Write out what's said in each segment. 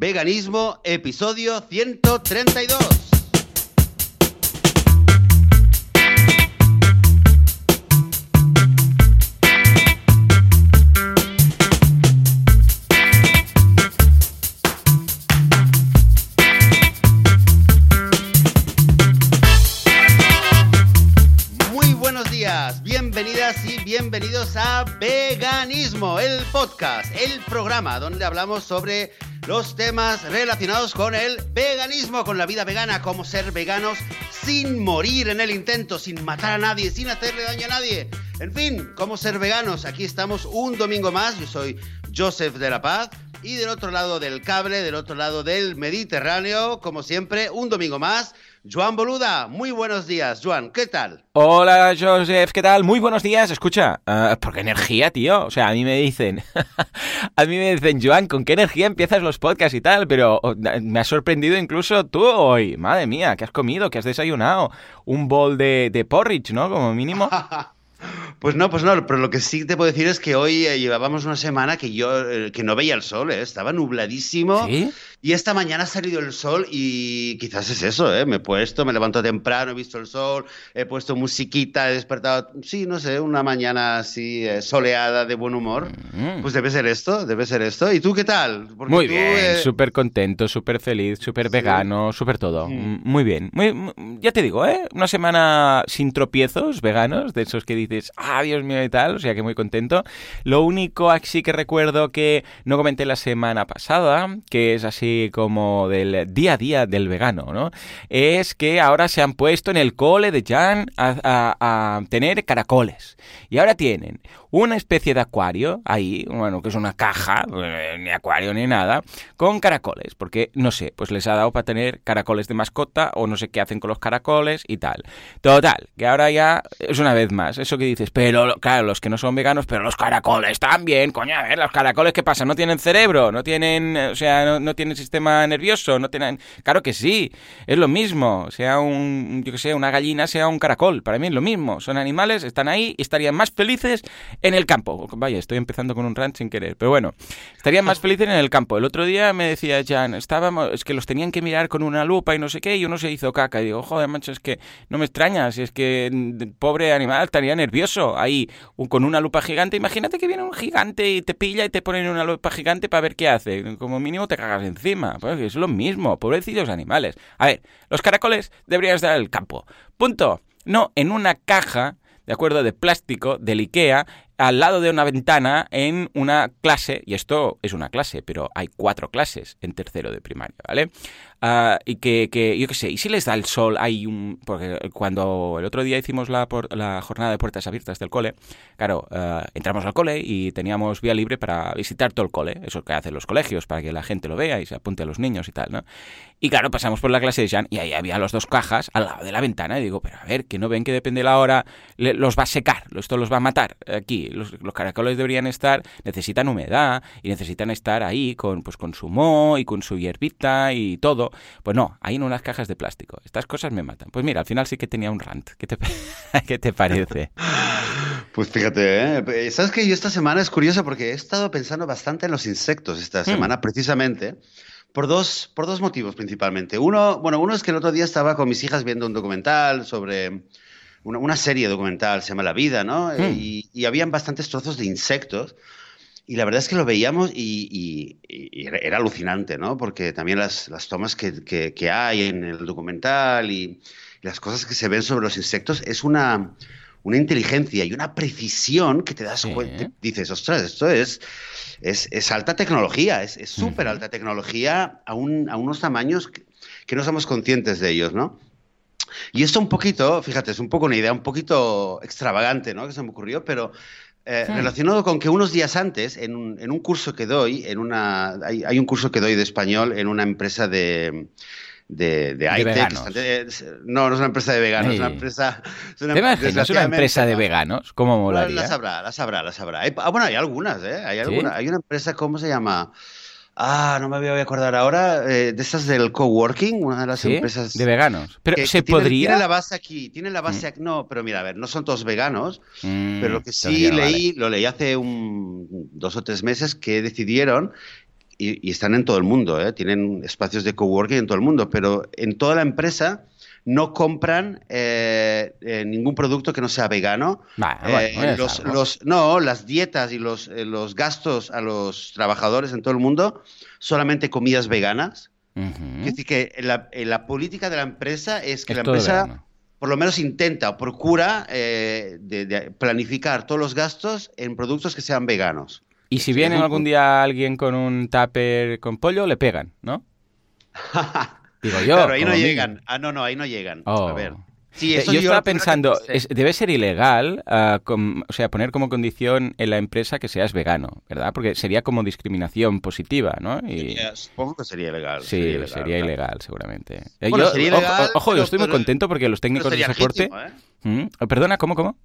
Veganismo, episodio 132. Muy buenos días, bienvenidas y bienvenidos a Veganismo, el podcast, el programa donde hablamos sobre los temas relacionados con el veganismo, con la vida vegana, cómo ser veganos sin morir en el intento, sin matar a nadie, sin hacerle daño a nadie. En fin, cómo ser veganos. Aquí estamos un domingo más. Yo soy Joseph de la Paz. Y del otro lado del cable, del otro lado del Mediterráneo, como siempre, un domingo más, Joan Boluda. Muy buenos días, Joan. ¿Qué tal? Hola, Joseph, ¿qué tal? Muy buenos días. Escucha, uh, ¿por qué energía, tío? O sea, a mí me dicen, a mí me dicen, Joan, ¿con qué energía empiezas los podcasts y tal? Pero oh, me ha sorprendido incluso tú hoy. Madre mía, ¿qué has comido? ¿Qué has desayunado? Un bol de, de porridge, ¿no? Como mínimo. Pues no, pues no, pero lo que sí te puedo decir es que hoy eh, llevábamos una semana que yo eh, que no veía el sol, ¿eh? estaba nubladísimo. ¿Sí? Y esta mañana ha salido el sol y quizás es eso, ¿eh? Me he puesto, me levanto temprano, he visto el sol, he puesto musiquita, he despertado, sí, no sé, una mañana así soleada de buen humor. Mm. Pues debe ser esto, debe ser esto. ¿Y tú qué tal? Porque Muy tú, bien, súper contento, súper feliz, súper vegano, súper todo. Mm. Muy bien. Muy- ya te digo, ¿eh? Una semana sin tropiezos veganos, de esos que dices, ah, Dios mío y tal, o sea que muy contento. Lo único así que recuerdo que no comenté la semana pasada, que es así como del día a día del vegano, ¿no? Es que ahora se han puesto en el cole de Jan a tener caracoles. Y ahora tienen una especie de acuario ahí, bueno, que es una caja, eh, ni acuario ni nada, con caracoles, porque no sé, pues les ha dado para tener caracoles de mascota o no sé qué hacen con los caracoles y tal. Total, que ahora ya es una vez más, eso que dices, pero claro, los que no son veganos, pero los caracoles también, coño, a ver, los caracoles, ¿qué pasa? ¿No tienen cerebro? ¿No tienen, o sea, no, tienen sistema nervioso? ¿No tienen...? Claro que sí, es lo mismo, sea un, yo que sé, una gallina, sea un caracol, para mí es lo mismo, son animales, están ahí y estarían más felices en el campo. Vaya, estoy empezando con un rant sin querer, pero bueno, estarían más felices en el campo. El otro día me decía Jan, estábamos, es que los tenían que mirar con una lupa y no sé qué, y uno se hizo caca. Y digo, joder, macho, es que no me extraña, si es que mm, pobre animal estaría nervioso ahí un- con una lupa gigante. Imagínate que viene un gigante y te pilla y te ponen una lupa gigante para ver qué hace. Como mínimo te cagas encima. Pues es lo mismo, pobrecitos animales. A ver, los caracoles deberían estar en el campo. Punto. No en una caja de acuerdo, de plástico del IKEA al lado de una ventana en una clase, y esto es una clase, pero hay cuatro clases en tercero de primaria, ¿vale? Ah, y que, que, yo qué sé, y si les da el sol, hay un... Porque cuando el otro día hicimos la, por- la jornada de puertas abiertas del cole, claro, ah, entramos al cole y teníamos vía libre para visitar todo el cole, eso que hacen los colegios, para que la gente lo vea y se apunte a los niños y tal, ¿no? Y claro, pasamos por la clase de Jean y ahí había los dos cajas al lado de la ventana. Y digo, pero a ver, que no ven que depende de la hora, los va a secar, esto los va a matar. Aquí, los, los caracoles deberían estar, necesitan humedad y necesitan estar ahí con, pues, con su moho y con su hierbita y todo. Pues no, ahí en unas cajas de plástico. Estas cosas me matan. Pues mira, al final sí que tenía un rant. ¿Qué te, ¿qué te parece? Pues fíjate, ¿eh? sabes que yo esta semana es curioso porque he estado pensando bastante en los insectos esta semana, precisamente. Por dos, por dos motivos principalmente. Uno, bueno, uno es que el otro día estaba con mis hijas viendo un documental sobre una, una serie documental, se llama La Vida, ¿no? Hmm. Y, y habían bastantes trozos de insectos. Y la verdad es que lo veíamos y, y- y era, alucinante, ¿no? Porque también las, las tomas que, que- que hay en el documental y, las cosas que se ven sobre los insectos es una, una inteligencia y una precisión que te das Sí. cuenta. Dices, ostras, esto es, es, es alta tecnología, es es súper alta tecnología a, un- a unos tamaños que, que no somos conscientes de ellos, ¿no? Y esto un poquito, fíjate, es un poco una idea un poquito extravagante, ¿no? Que se me ocurrió, pero eh, Sí. relacionado con que unos días antes, en un, en un curso que doy, en una, hay, hay un curso que doy de español en una empresa de, de, de high-tech. veganos. No, no es una empresa de veganos, es una empresa... Es una, ¿Te imaginas una desgraciadamente, empresa de no. veganos? ¿Cómo Bueno, molaría? La sabrá, la sabrá, la sabrá. Hay- ah, bueno, hay algunas, ¿eh? Hay, alguna, hay una empresa, ¿cómo se llama? Ah, no me voy a acordar ahora, eh, de estas del coworking, una de las ¿Sí? empresas... De veganos. Pero que- ¿se que podría? Tiene la base aquí, tiene la base aquí. No, pero mira, a ver, no son todos veganos, Mm, pero lo que sí vale. leí, lo leí hace un, dos o tres meses, que decidieron y, y están en todo el mundo, ¿eh? tienen espacios de coworking en todo el mundo, pero en toda la empresa no compran eh, eh, ningún producto que no sea vegano. Eh, bueno, los, ¿no? los- no, las dietas y los, los gastos a los trabajadores en todo el mundo, solamente comidas veganas. Ujú. Es decir, que la, la política de la empresa es que Es la empresa vegano. por lo menos intenta o procura de- de planificar todos los gastos en productos que sean veganos. Y si viene algún día alguien con un tupper con pollo, le pegan, ¿no? Digo yo. claro, ahí no mínimo. llegan. Ah, no, no, ahí no llegan. Oh. A ver. Sí, Eh, eso yo yo estaba que pensando, pensé. es- debe ser ilegal, ah, com- o sea, poner como condición en la empresa que seas vegano, ¿verdad? Porque sería como discriminación positiva, ¿no? Y, Sería- supongo que sería ilegal. sí, sería ilegal, claro. seguramente. Eh, Bueno, yo- sería ojo- ilegal, ojo, yo pero- estoy muy pero- contento porque los técnicos de sería soporte... legítimo, ¿eh? ¿Mm? Oh, Perdona, ¿cómo, cómo?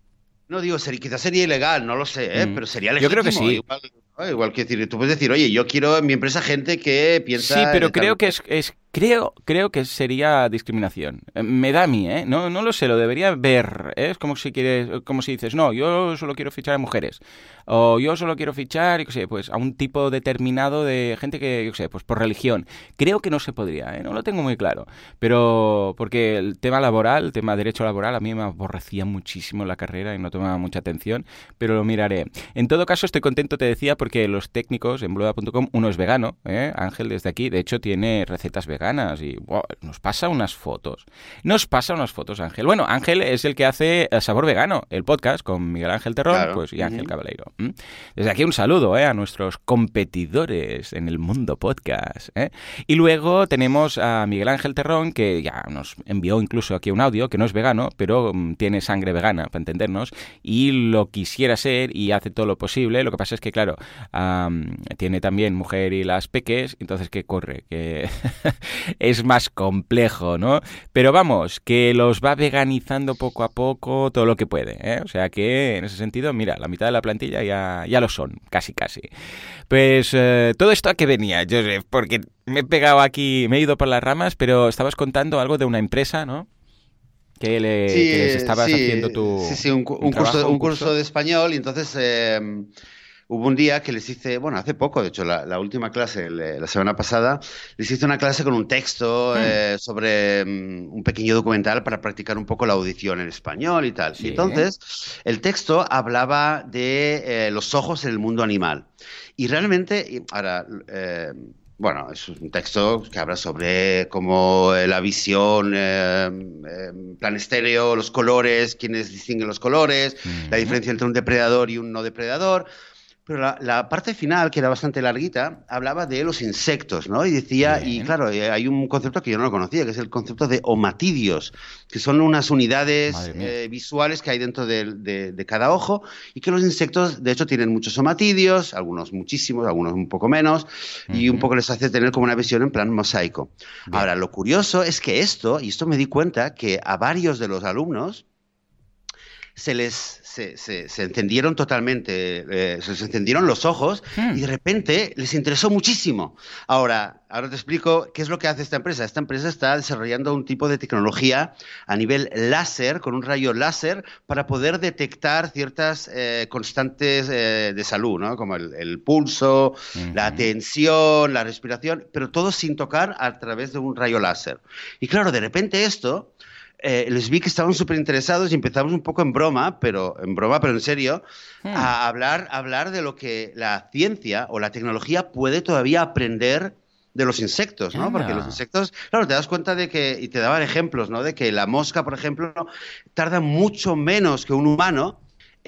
No digo, sería, quizás sería ilegal, no lo sé, ¿eh? Mm. pero sería Yo legítimo. creo que sí. Igual. Igual que decir, tú puedes decir, oye, yo quiero en mi empresa gente que piensa. Sí, pero creo que es, es- creo, creo que sería discriminación. Eh, Me da a mí, ¿eh? No, no lo sé, lo debería ver. ¿eh? Es como si quieres, como si dices, no, yo solo quiero fichar a mujeres. O yo solo quiero fichar, yo qué sé, pues a un tipo determinado de gente que, yo qué sé, pues por religión. Creo que no se podría, ¿eh? No lo tengo muy claro. Pero porque el tema laboral, el tema derecho laboral, a mí me aborrecía muchísimo la carrera y no tomaba mucha atención, pero lo miraré. En todo caso, estoy contento, te decía, porque los técnicos en bluda.com, uno es vegano, ¿eh? Ángel desde aquí, de hecho tiene recetas veganas y wow, nos pasa unas fotos. Nos pasa unas fotos, Ángel. Bueno, Ángel es el que hace eh, Sabor Vegano, el podcast con Miguel Ángel Terrón Claro. pues, y Ángel Ujú. Cabaleiro. Desde aquí un saludo ¿eh? a nuestros competidores en el mundo podcast. ¿eh? Y luego tenemos a Miguel Ángel Terrón, que ya nos envió incluso aquí un audio, que no es vegano, pero mm, tiene sangre vegana, para entendernos, y lo quisiera ser y hace todo lo posible. Lo que pasa es que, claro, tiene también mujer y las peques, entonces, ¿qué corre? Que es más complejo, ¿no? Pero vamos, que los va veganizando poco a poco todo lo que puede, ¿eh? O sea que, en ese sentido, mira, la mitad de la plantilla ya, ya lo son, casi, casi. Pues eh, todo esto a qué venía, Joseph, porque me he pegado aquí, me he ido por las ramas, pero estabas contando algo de una empresa, ¿no? Que, le, que les estabas sí, haciendo tu. Sí, sí, un, cu- un un curso, un curso de español y entonces eh, hubo un día que les hice, bueno, hace poco, de hecho, la, la última clase, el- la semana pasada, les hice una clase con un texto Hmm. eh, sobre mm, un pequeño documental para practicar un poco la audición en español y tal. Y entonces, el texto hablaba de eh, los ojos en el mundo animal. Y realmente, ahora... eh, bueno, es un texto que habla sobre cómo eh, la visión, eh, eh, plan estéreo, los colores, quiénes distinguen los colores, la Ujú. diferencia entre un depredador y un no depredador. Pero la, la parte final, que era bastante larguita, hablaba de los insectos, ¿no? Y decía, y claro, eh, hay un concepto que yo no lo conocía, que es el concepto de omatidios, que son unas unidades eh, visuales que hay dentro de, de cada ojo, y que los insectos, de hecho, tienen muchos omatidios, algunos muchísimos, algunos un poco menos, y un poco les hace tener como una visión en plan mosaico. Bien. Ahora, lo curioso es que esto, y esto me di cuenta, que a varios de los alumnos se les se, se- se encendieron totalmente, eh, se les encendieron los ojos Hmm. y de repente les interesó muchísimo. Ahora, ahora te explico qué es lo que hace esta empresa. Esta empresa está desarrollando un tipo de tecnología a nivel láser, con un rayo láser, para poder detectar ciertas eh, constantes eh, de salud, ¿no? como el, el pulso, la tensión, la respiración, pero todo sin tocar a través de un rayo láser. Y claro, de repente esto, eh, les vi que estaban súper interesados y empezamos un poco en broma, pero en broma, pero en serio, Hmm. a hablar, a hablar de lo que la ciencia o la tecnología puede todavía aprender de los insectos, ¿no? Porque los insectos, claro, te das cuenta de que, y te daban ejemplos, ¿no? De que la mosca, por ejemplo, tarda mucho menos que un humano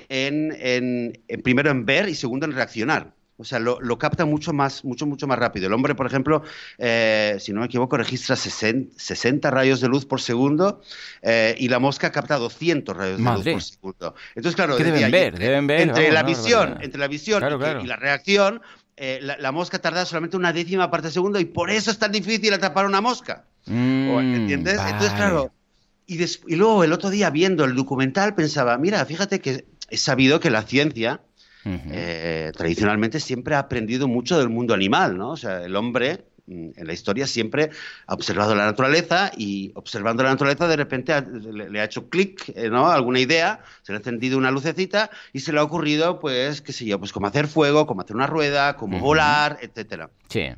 en, en- en- primero en ver y segundo en reaccionar. O sea, lo, lo capta mucho más, mucho, mucho más rápido. El hombre, por ejemplo, eh, si no me equivoco, registra 60, 60 rayos de luz por segundo eh, y la mosca capta 200 rayos de Madre. luz por segundo. Entonces, claro, ¿Qué deben ver? entre, Deben ver, entre vamos, la no, visión, barbaridad. entre la visión Claro, y, claro. y la reacción, eh, la, la mosca tarda solamente una décima parte de segundo y por eso es tan difícil atrapar una mosca. O, Mm, ¿Entiendes? Entonces, vale. claro. Y, y luego el otro día viendo el documental pensaba, mira, fíjate que he sabido que la ciencia Eh, tradicionalmente siempre ha aprendido mucho del mundo animal, ¿no? O sea, el hombre mm, en la historia siempre ha observado la naturaleza y observando la naturaleza de repente le, ha hecho clic, eh, ¿no? Alguna idea, se le ha encendido una lucecita y se le ha ocurrido, pues, qué sé yo, pues cómo hacer fuego, cómo hacer una rueda, cómo volar, etcétera. Sí.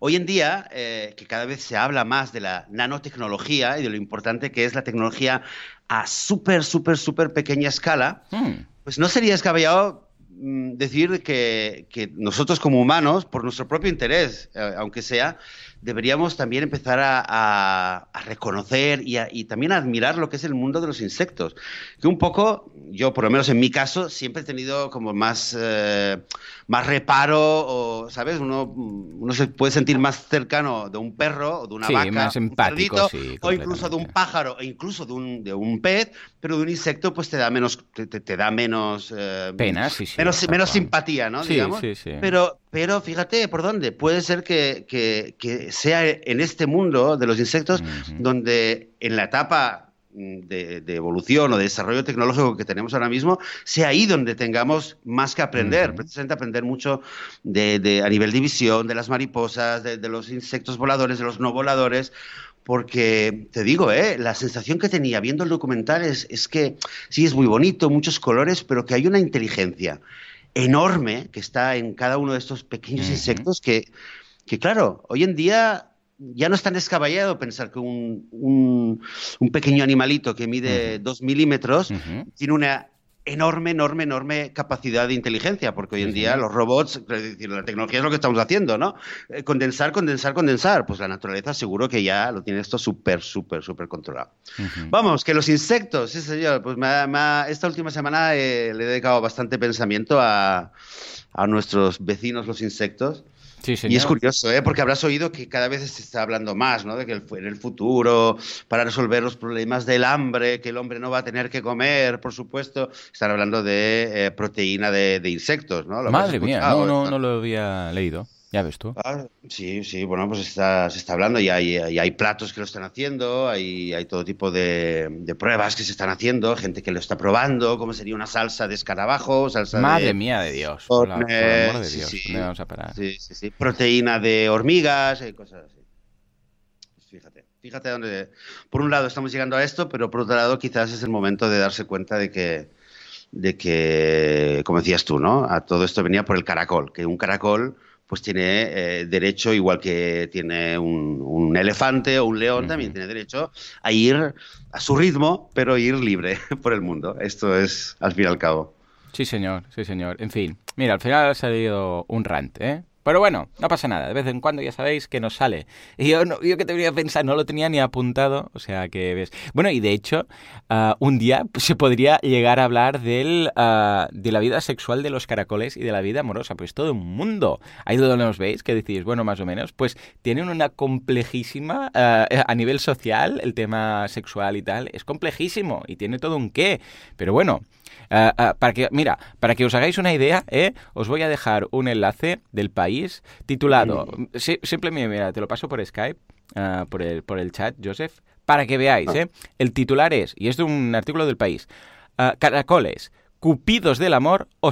Hoy en día, eh, que cada vez se habla más de la nanotecnología y de lo importante que es la tecnología a súper, súper, súper pequeña escala, hmm. pues no sería escabellado mm, decir que, nosotros como humanos, por nuestro propio interés, eh, aunque sea, deberíamos también empezar a, reconocer y, también a admirar lo que es el mundo de los insectos. Que un poco, yo por lo menos en mi caso, siempre he tenido como más, eh, más reparo, o, ¿sabes? Uno, uno se puede sentir más cercano de un perro o de una vaca, más empático, o incluso de un pájaro, e incluso de un, de un pez, pero de un insecto pues te da menos, te, da menos... Eh, Pena, sí, sí. Menos, menos simpatía, ¿no? Sí, sí, sí. Pero, pero fíjate por dónde. Puede ser que, que, sea en este mundo de los insectos donde en la etapa de, evolución o de desarrollo tecnológico que tenemos ahora mismo, sea ahí donde tengamos más que aprender, precisamente aprender mucho de, a nivel de visión, de las mariposas, de, los insectos voladores, de los no voladores, porque te digo, ¿eh? la sensación que tenía viendo el documental es, es que sí, es muy bonito, muchos colores, pero que hay una inteligencia enorme que está en cada uno de estos pequeños insectos que, que, claro, hoy en día ya no es tan descabellado pensar que un, un, pequeño animalito que mide dos milímetros tiene una enorme, enorme, enorme capacidad de inteligencia, porque hoy en día los robots, la tecnología es lo que estamos haciendo, ¿no? Eh, condensar, condensar, condensar. Pues la naturaleza seguro que ya lo tiene esto súper, súper, súper controlado. Vamos, que los insectos, sí señor, pues esta última semana eh, le he dedicado bastante pensamiento a, a nuestros vecinos los insectos. Y es curioso, ¿eh? porque habrás oído que cada vez se está hablando más, ¿no? De que en el futuro, para resolver los problemas del hambre, que el hombre no va a tener que comer, por supuesto, están hablando de eh, proteína de, insectos, ¿no? Madre mía, no, no, no lo había leído. Ya ves tú. Ah, sí, sí, bueno, pues está, se está hablando y hay, hay, platos que lo están haciendo, hay, hay todo tipo de, pruebas que se están haciendo, gente que lo está probando, como sería una salsa de escarabajo, salsa Madre mía de Dios, por, amor de Dios, sí, vamos a parar? Sí, sí, sí, proteína de hormigas y cosas así. Pues fíjate, fíjate dónde... Por un lado estamos llegando a esto, pero por otro lado quizás es el momento de darse cuenta de que, de que como decías tú, ¿no? A todo esto venía por el caracol, que un caracol pues tiene eh, derecho, igual que tiene un, elefante o un león, también tiene derecho a ir a su ritmo, pero ir libre por el mundo. Esto es al fin y al cabo. Sí, señor, sí, señor. En fin, mira, al final ha salido un rant, ¿eh? Pero bueno, no pasa nada. De vez en cuando ya sabéis que nos sale. Y yo, no, yo que te venía a pensar, no lo tenía ni apuntado. O sea que ves. Bueno, y de hecho, ah, un día se podría llegar a hablar del, ah, de la vida sexual de los caracoles y de la vida amorosa. Pues todo un mundo. Ahí donde nos veis, que decís, bueno, más o menos, pues tienen una complejísima. Ah, a nivel social, el tema sexual y tal, es complejísimo. Y tiene todo un qué. Pero bueno. Ah, ah, para que, mira, para que os hagáis una idea, ¿eh? os voy a dejar un enlace del país titulado, simplemente, mira, te lo paso por Skype, ah, por, el, por el chat, Joseph, para que veáis. ¿eh? El titular es, y es de un artículo del país, caracoles, cupidos del amor o,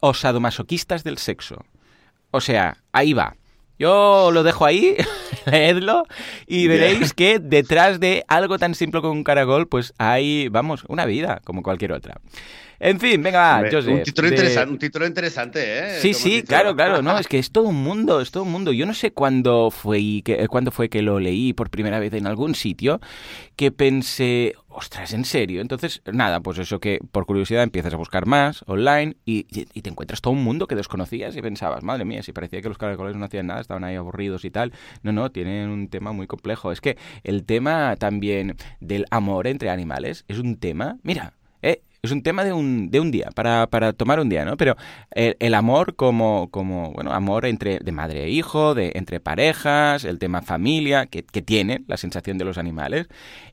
o sadomasoquistas del sexo. O sea, ahí va. Yo lo dejo ahí, leedlo y veréis que detrás de algo tan simple como un caracol, pues hay, vamos, una vida como cualquier otra. En fin, venga, Un título, interesante, un título interesante, ¿eh? Sí, sí, claro, claro. No, es que es todo un mundo, es todo un mundo. Yo no sé cuándo fue, que, cuándo fue que lo leí por primera vez en algún sitio que pensé, ostras, ¿en serio? Entonces, nada, pues eso que por curiosidad empiezas a buscar más online y, te encuentras todo un mundo que desconocías y pensabas, madre mía, si parecía que los caracoles no hacían nada, estaban ahí aburridos y tal. No, no, tienen un tema muy complejo. Es que el tema también del amor entre animales es un tema, mira, eh, es un tema de un, de un día, para, para tomar un día, ¿no? Pero el, amor como, como, bueno, amor entre de madre e hijo, de, entre parejas, el tema familia, que, que tiene la sensación de los animales,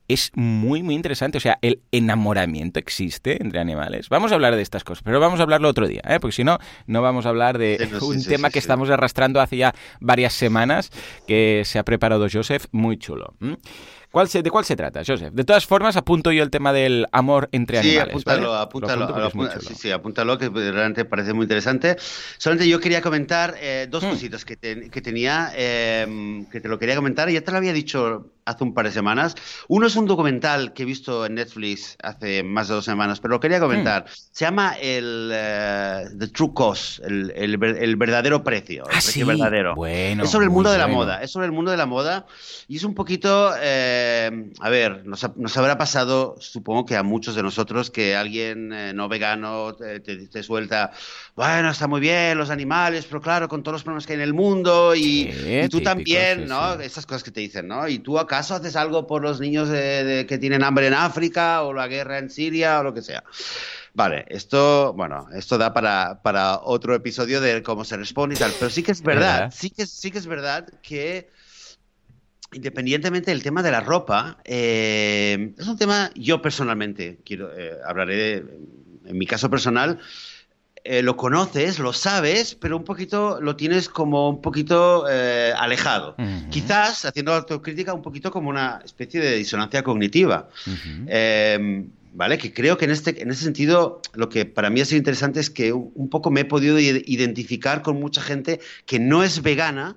es muy, muy interesante. O sea, el enamoramiento existe entre animales. Vamos a hablar de estas cosas, pero vamos a hablarlo otro día, ¿eh? porque si no, no vamos a hablar de un tema que estamos arrastrando hace ya varias semanas, que se ha preparado Joseph, muy chulo. ¿Cuál se, ¿De cuál se trata, Joseph? De todas formas, apunto yo el tema del amor entre animales. Sí, apúntalo, apúntalo, sí, sí, apúntalo, que realmente parece muy interesante. Solamente yo quería comentar eh, dos hmm. cositas que, que tenía, eh, que te lo quería comentar, ya te lo había dicho hace un par de semanas. Uno es un documental que he visto en Netflix hace más de dos semanas, pero lo quería comentar. Hmm. Se llama el eh, The True Cost, el, el, verdadero precio. El ah, precio verdadero. Bueno, es sobre el mundo de la moda. Es sobre el mundo de la moda y es un poquito, eh, a ver, nos, nos, habrá pasado, supongo que a muchos de nosotros, que alguien eh, no vegano te, te, suelta, bueno, está muy bien los animales, pero claro, con todos los problemas que hay en el mundo y, tú también, ¿no? Esas cosas que te dicen, ¿no? Y tú ¿acaso haces algo por los niños que tienen hambre en África o la guerra en Siria o lo que sea? Vale, esto, bueno, esto da para, para otro episodio de cómo se responde y tal, pero sí que es verdad, sí que, sí que es verdad que independientemente del tema de la ropa, eh, es un tema, yo personalmente, quiero, eh, hablaré en mi caso personal, eh, lo conoces, lo sabes, pero un poquito lo tienes como un poquito eh, alejado. Quizás, haciendo autocrítica, un poquito como una especie de disonancia cognitiva. Em, ¿Vale? Que creo que en, este, en ese sentido lo que para mí ha sido interesante es que un poco me he podido identificar con mucha gente que no es vegana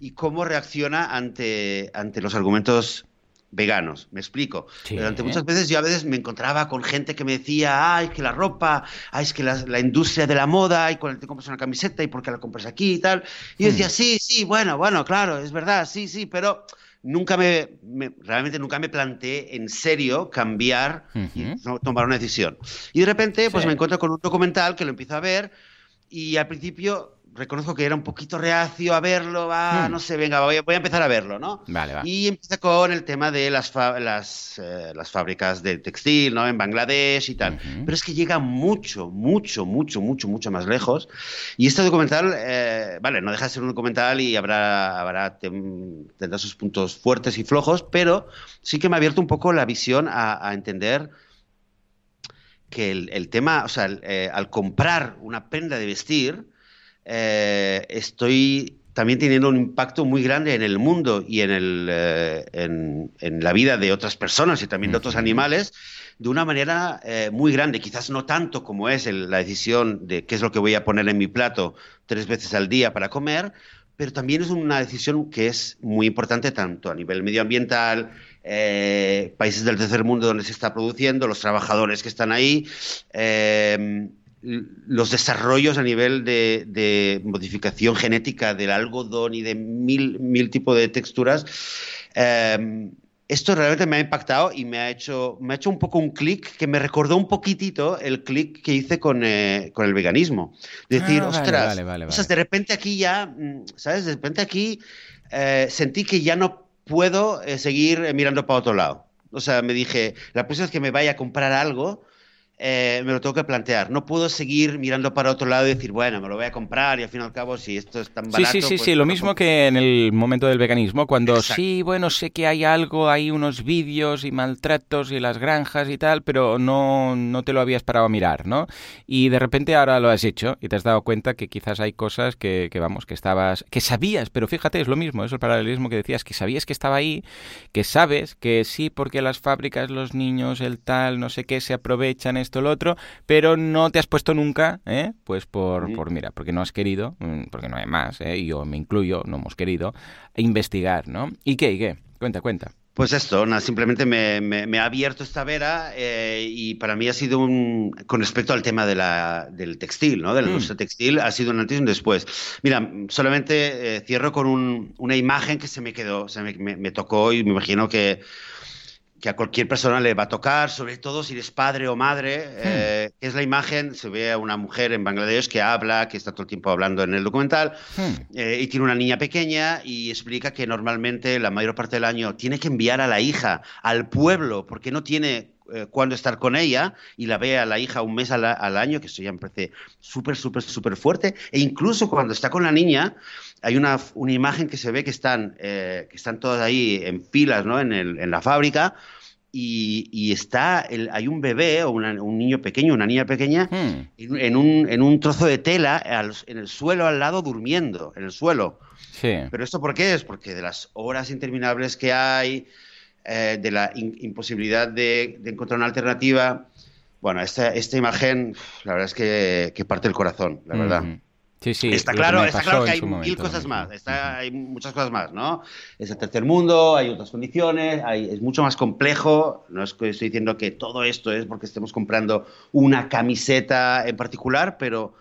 y cómo reacciona ante, ante los argumentos veganos, me explico. Durante muchas veces yo a veces me encontraba con gente que me decía, ay, que la ropa, ay, es que la, industria de la moda, y cuando te compras una camiseta y por qué la compras aquí y tal. Y yo decía, hmm. sí, sí, bueno, bueno, claro, es verdad, sí, sí, pero nunca me, realmente nunca me planteé en serio cambiar y tomar una decisión. Y de repente, pues me encuentro con un documental que lo empiezo a ver y al principio reconozco que era un poquito reacio a verlo, va, hmm. no sé, venga, voy a, voy a, empezar a verlo, ¿no? Vale, Y empieza con el tema de las, las, eh, las, fábricas de textil, ¿no? En Bangladesh y tal. Pero es que llega mucho, mucho, mucho, mucho, mucho más lejos. Y este documental, eh, vale, no deja de ser un documental y habrá, habrá tendrá sus puntos fuertes y flojos, pero sí que me ha abierto un poco la visión a, entender que el, tema, o sea, eh, al comprar una prenda de vestir, eh, estoy también teniendo un impacto muy grande en el mundo y en, el, eh, en, la vida de otras personas y también de otros animales de una manera eh, muy grande, quizás no tanto como es la decisión de qué es lo que voy a poner en mi plato tres veces al día para comer, pero también es una decisión que es muy importante tanto a nivel medioambiental, países del tercer mundo donde se está produciendo, los trabajadores que están ahí los desarrollos a nivel de, modificación genética del algodón y de mil, mil tipos de texturas. Em, esto realmente me ha impactado y me ha hecho, me ha hecho un poco un clic que me recordó un poquitito el clic que hice con, eh, con, el veganismo. Decir, ah, ostras, o sea, de repente aquí ya, mm, ¿sabes? De repente aquí eh, sentí que ya no puedo eh, seguir mirando para otro lado. O sea, me dije, la próxima vez que me vaya a comprar algo, eh, me lo tengo que plantear. No puedo seguir mirando para otro lado y decir, bueno, me lo voy a comprar y al fin y al cabo, si esto es tan barato... Sí, sí, sí, pues sí. lo mismo que en el momento del veganismo, cuando sí, bueno, sé que hay algo, hay unos vídeos y maltratos y las granjas y tal, pero no, no te lo habías parado a mirar, ¿no? Y de repente ahora lo has hecho y te has dado cuenta que quizás hay cosas que, que vamos, que estabas... que sabías, pero fíjate, es lo mismo, es el paralelismo que decías, que sabías que estaba ahí, que sabes que sí, porque las fábricas, los niños, el tal, no sé qué, se aprovechan esto, lo otro, pero no te has puesto nunca, ¿eh? pues por, por, mira, porque no has querido, mm, porque no hay más, ¿eh? y yo me incluyo, no hemos querido, investigar, ¿no? ¿Y qué? ¿Y qué? Cuenta, cuenta. Pues esto, simplemente me, ha abierto esta vera eh, y para mí ha sido un, con respecto al tema de la, del textil, ¿no? Del mm. textil, ha sido un antes y un después. Mira, solamente cierro con una imagen que se me quedó, se me, tocó y me imagino que que a cualquier persona le va a tocar, sobre todo si eres padre o madre, hmm. eh, es la imagen, se ve a una mujer en Bangladesh que habla, que está todo el tiempo hablando en el documental, hmm. eh, y tiene una niña pequeña y explica que normalmente la mayor parte del año tiene que enviar a la hija al pueblo porque no tiene eh, cuándo estar con ella y la ve a la hija un mes al, año, que eso ya me parece súper, súper, súper fuerte. E incluso cuando está con la niña, hay una, una imagen que se ve que están, que están todas ahí en filas ¿no? en, el, en la fábrica y, está el, hay un bebé o un niño pequeño, una niña pequeña, hmm. en, un, en, un, trozo de tela en el suelo al lado durmiendo, en el suelo. Sí. Pero esto por qué es? Porque de las horas interminables que hay, eh, de la imposibilidad de, encontrar una alternativa, bueno, esta, esta imagen, la verdad es que, parte el corazón, la verdad. Sí, sí, está claro, está claro que hay mil cosas más, hay muchas cosas más, ¿no? Es el tercer mundo, hay otras condiciones, hay, es mucho más complejo. No es que estoy diciendo que todo esto es porque estemos comprando una camiseta en particular, pero,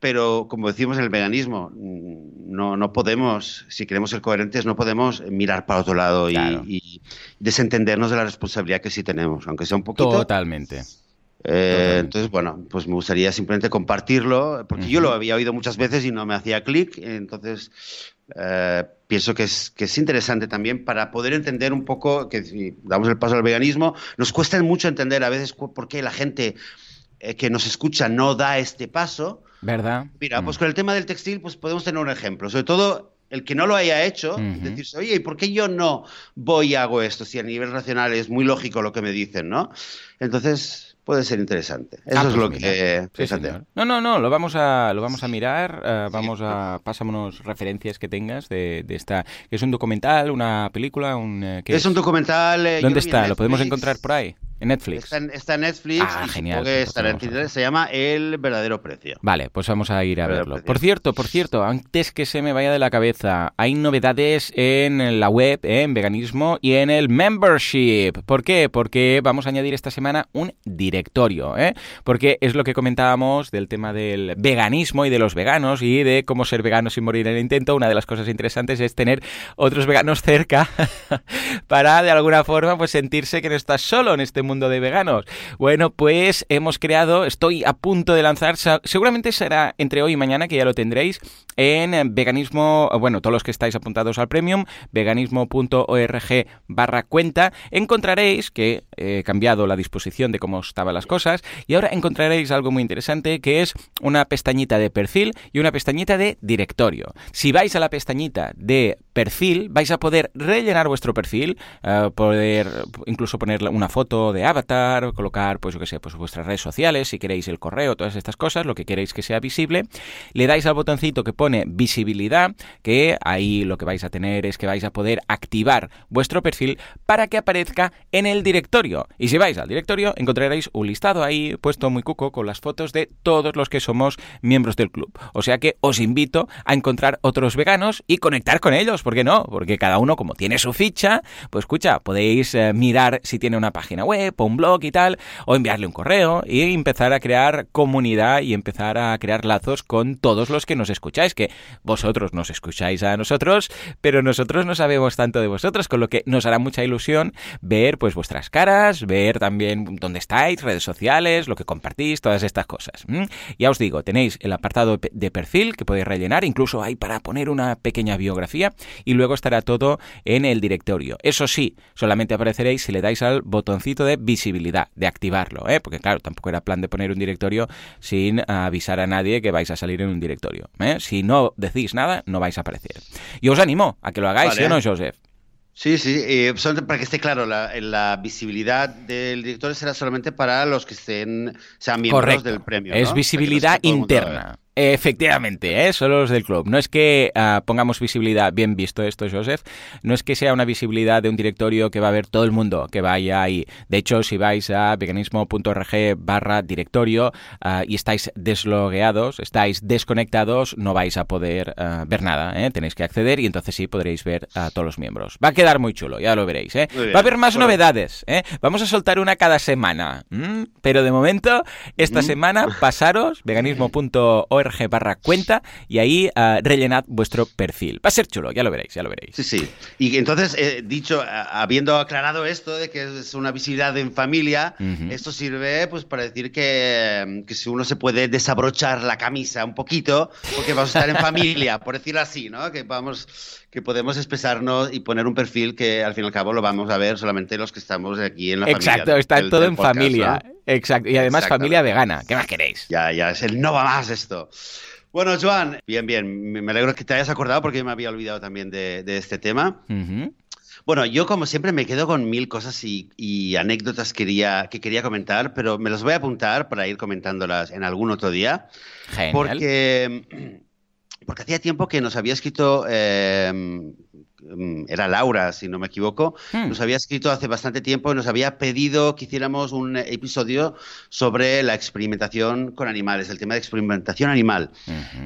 pero como decimos en el veganismo, no, no podemos, si queremos ser coherentes, no podemos mirar para otro lado y, y, desentendernos de la responsabilidad que sí tenemos, aunque sea un poquito. Totalmente. Eh, entonces, bueno, pues me gustaría simplemente compartirlo, porque yo lo había oído muchas veces y no me hacía clic, entonces eh, pienso que es, que es interesante también para poder entender un poco, que si damos el paso al veganismo, nos cuesta mucho entender a veces por qué la gente eh, que nos escucha no da este paso. ¿Verdad? Mira, pues mm. con el tema del textil, pues podemos tener un ejemplo, sobre todo el que no lo haya hecho, decirse, oye, ¿y por qué yo no voy y hago esto? Si a nivel racional es muy lógico lo que me dicen, ¿no? Entonces, puede ser interesante. Eso ah, es lo pues que... no, no, no, lo vamos a, lo vamos a mirar, uh, vamos a... Pásanos referencias que tengas de, de, esta... ¿Es un documental, una película? Un, eh, es, un documental... Eh, ¿Dónde está? ¿Lo podemos encontrar por ahí? En Netflix. Está en, Netflix. Ah, genial. Pues se llama El verdadero precio. Vale, pues vamos a ir a verlo. Por cierto, por cierto, antes que se me vaya de la cabeza, hay novedades en la web, ¿eh? en veganismo y en el membership. ¿Por qué? Porque vamos a añadir esta semana un directorio, ¿eh? Porque es lo que comentábamos del tema del veganismo y de los veganos y de cómo ser vegano sin morir en el intento. Una de las cosas interesantes es tener otros veganos cerca para de alguna forma pues sentirse que no estás solo en este mundo de veganos. Bueno, pues hemos creado, estoy a punto de lanzar, seguramente será entre hoy y mañana que ya lo tendréis, en veganismo, bueno, todos los que estáis apuntados al premium, veganismo.org barra cuenta, encontraréis que he cambiado la disposición de cómo estaban las cosas y ahora encontraréis algo muy interesante que es una pestañita de perfil y una pestañita de directorio. Si vais a la pestañita de perfil, vais a poder rellenar vuestro perfil, eh, poder incluso poner una foto de avatar, colocar, pues yo que sé, pues vuestras redes sociales, si queréis el correo, todas estas cosas, lo que queréis que sea visible. Le dais al botoncito que pone visibilidad, que ahí lo que vais a tener es que vais a poder activar vuestro perfil para que aparezca en el directorio. Y si vais al directorio, encontraréis un listado ahí puesto muy cuco con las fotos de todos los que somos miembros del club. O sea que os invito a encontrar otros veganos y conectar con ellos, ¿por qué no? Porque cada uno, como tiene su ficha, pues escucha, podéis eh, mirar si tiene una página web o un blog y tal, o enviarle un correo y empezar a crear comunidad y empezar a crear lazos con todos los que nos escucháis, que vosotros nos escucháis a nosotros, pero nosotros no sabemos tanto de vosotros, con lo que nos hará mucha ilusión ver pues vuestras caras, ver también dónde estáis, redes sociales, lo que compartís, todas estas cosas. Ya os digo, tenéis el apartado de perfil que podéis rellenar, incluso hay para poner una pequeña biografía y luego estará todo en el directorio. Eso sí, solamente apareceréis si le dais al botoncito de visibilidad, de activarlo, ¿eh? porque claro, tampoco era plan de poner un directorio sin avisar a nadie que vais a salir en un directorio. ¿eh? Si no decís nada, no vais a aparecer. Y os animo a que lo hagáis, ¿sí o no, Joseph? Sí, sí, eh, para que esté claro, la, visibilidad del directorio será solamente para los que estén, sean miembros del premio. Es visibilidad interna. Efectivamente, ¿eh? solo los del club. No es que ah, pongamos visibilidad, bien visto esto, Joseph, no es que sea una visibilidad de un directorio que va a ver todo el mundo que vaya ahí. De hecho, si vais a veganismo.org barra directorio ah, y estáis deslogueados, estáis desconectados, no vais a poder ah, ver nada. ¿eh? Tenéis que acceder y entonces sí podréis ver a todos los miembros. Va a quedar muy chulo, ya lo veréis. ¿eh? va a haber más novedades. ¿eh? Vamos a soltar una cada semana. Pero de momento, esta semana, pasaros veganismo.org barra cuenta y ahí uh, rellenad vuestro perfil. Va a ser chulo, ya lo veréis, ya lo veréis. Sí, sí. Y entonces, eh, dicho, habiendo aclarado esto de que es una visibilidad en familia, esto sirve pues para decir que, que, si uno se puede desabrochar la camisa un poquito, porque vamos a estar en familia, por decirlo así, ¿no? Que vamos que podemos expresarnos y poner un perfil que al fin y al cabo lo vamos a ver solamente los que estamos aquí en la familia. Exacto, está todo en familia. Exacto, y además familia vegana. ¿Qué más queréis? Ya, ya, es el no va más esto. Bueno, Joan, bien, bien. Me alegro que te hayas acordado porque yo me había olvidado también de, este tema. Bueno, yo como siempre me quedo con mil cosas y, anécdotas quería, que quería comentar, pero me las voy a apuntar para ir comentándolas en algún otro día. Genial. Porque porque hacía tiempo que nos había escrito, em, em, era Laura, si no me equivoco, Hmm. nos había escrito hace bastante tiempo y nos había pedido que hiciéramos un episodio sobre la experimentación con animales, el tema de experimentación animal.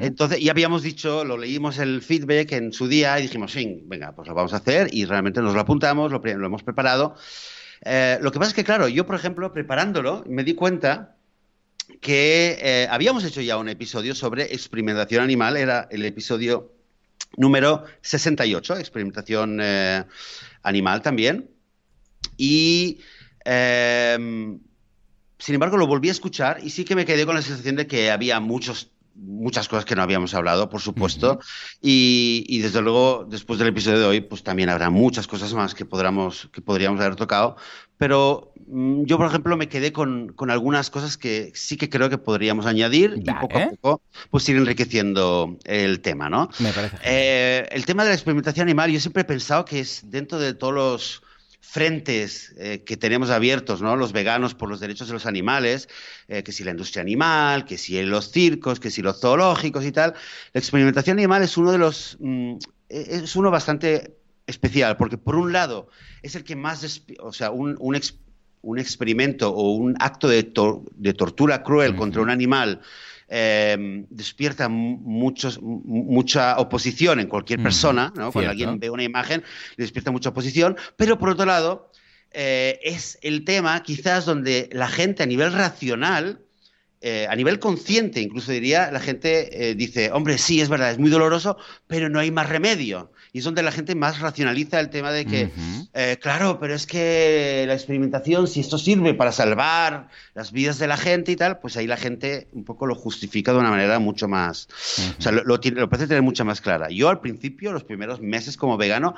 Entonces, ya habíamos dicho, lo leímos el feedback en su día y dijimos, sí, venga, pues lo vamos a hacer y realmente nos lo apuntamos, lo hemos preparado. Eh, lo que pasa es que, claro, yo, por ejemplo, preparándolo, me di cuenta que eh, habíamos hecho ya un episodio sobre experimentación animal, era el episodio número 68, experimentación eh, animal también. Y, eh, sin embargo, lo volví a escuchar y sí que me quedé con la sensación de que había muchos muchas cosas que no habíamos hablado, por supuesto, y, y desde luego, después del episodio de hoy, pues también habrá muchas cosas más que, podríamos, que podríamos haber tocado, pero mm, yo, por ejemplo, me quedé con, con algunas cosas que sí que creo que podríamos añadir y poco a poco pues ir enriqueciendo el tema, ¿no? Me parece. Eh, el tema de la experimentación animal, yo siempre he pensado que es dentro de todos los frentes eh, que tenemos abiertos, ¿no? Los veganos por los derechos de los animales, eh, que si la industria animal, que si los circos, que si los zoológicos y tal. La experimentación animal es uno de los, mm, es uno bastante especial, porque por un lado es el que más, o sea, un, un, ex- un experimento o un acto de, tor- de tortura cruel contra un animal eh, despierta mu- muchos, mu- mucha oposición en cualquier persona, ¿no? Cuando alguien ve una imagen, le despierta mucha oposición, pero por otro lado, eh, es el tema quizás donde la gente a nivel racional, eh, a nivel consciente, incluso diría, la gente eh, dice, hombre, sí, es verdad, es muy doloroso, pero no hay más remedio. Y es donde la gente más racionaliza el tema de que, eh, claro, pero es que la experimentación, si esto sirve para salvar las vidas de la gente y tal, pues ahí la gente un poco lo justifica de una manera mucho más, o sea, lo, lo, lo parece tener mucha más clara. Yo al principio, los primeros meses como vegano,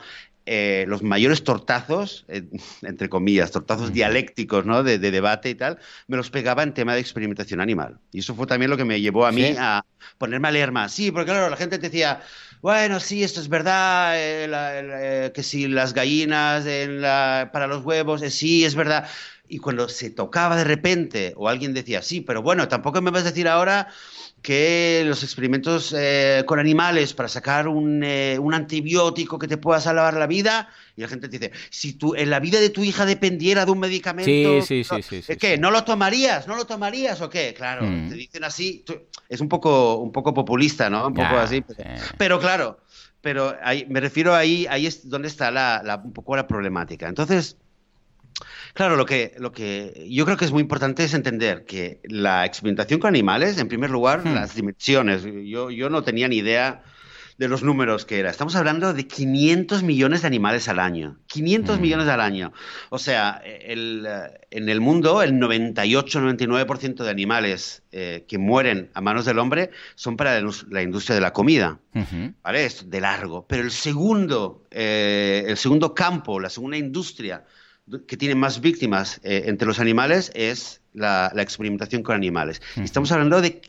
eh, los mayores tortazos, eh, entre comillas, tortazos Ujú. dialécticos, ¿no? De, de debate y tal, me los pegaba en tema de experimentación animal. Y eso fue también lo que me llevó a mí Sí. a ponerme a leer más. Sí, porque claro, la gente te decía, bueno, sí, esto es verdad, eh, la- el, eh, que si las gallinas en la- para los huevos, eh, sí, es verdad. Y cuando se tocaba de repente, o alguien decía, sí, pero bueno, tampoco me vas a decir ahora que los experimentos eh, con animales para sacar un, eh, un antibiótico que te pueda salvar la vida, y la gente te dice, si tu, en la vida de tu hija dependiera de un medicamento, Sí, sí, sí, sí, sí, ¿qué? sí. ¿No lo tomarías? ¿No lo tomarías o qué? Claro, Mm. te dicen así, tú- es un poco, un poco populista, ¿no? Un poco así. sí. Pero claro, pero ahí, me refiero ahí, ahí es donde está la, la- un poco la problemática. Entonces, claro, lo que, lo que yo creo que es muy importante es entender que la experimentación con animales, en primer lugar, Hmm. las dimensiones. Yo, yo no tenía ni idea de los números que era. Estamos hablando de 500 millones de animales al año. 500 Mm. millones al año. O sea, el, en el mundo el 98-99% de animales eh, que mueren a manos del hombre son para la indus- la industria de la comida. ¿vale? Es de largo. Pero el segundo, eh, el segundo campo, la segunda industria que tiene más víctimas eh, entre los animales es la, la experimentación con animales. Estamos hablando de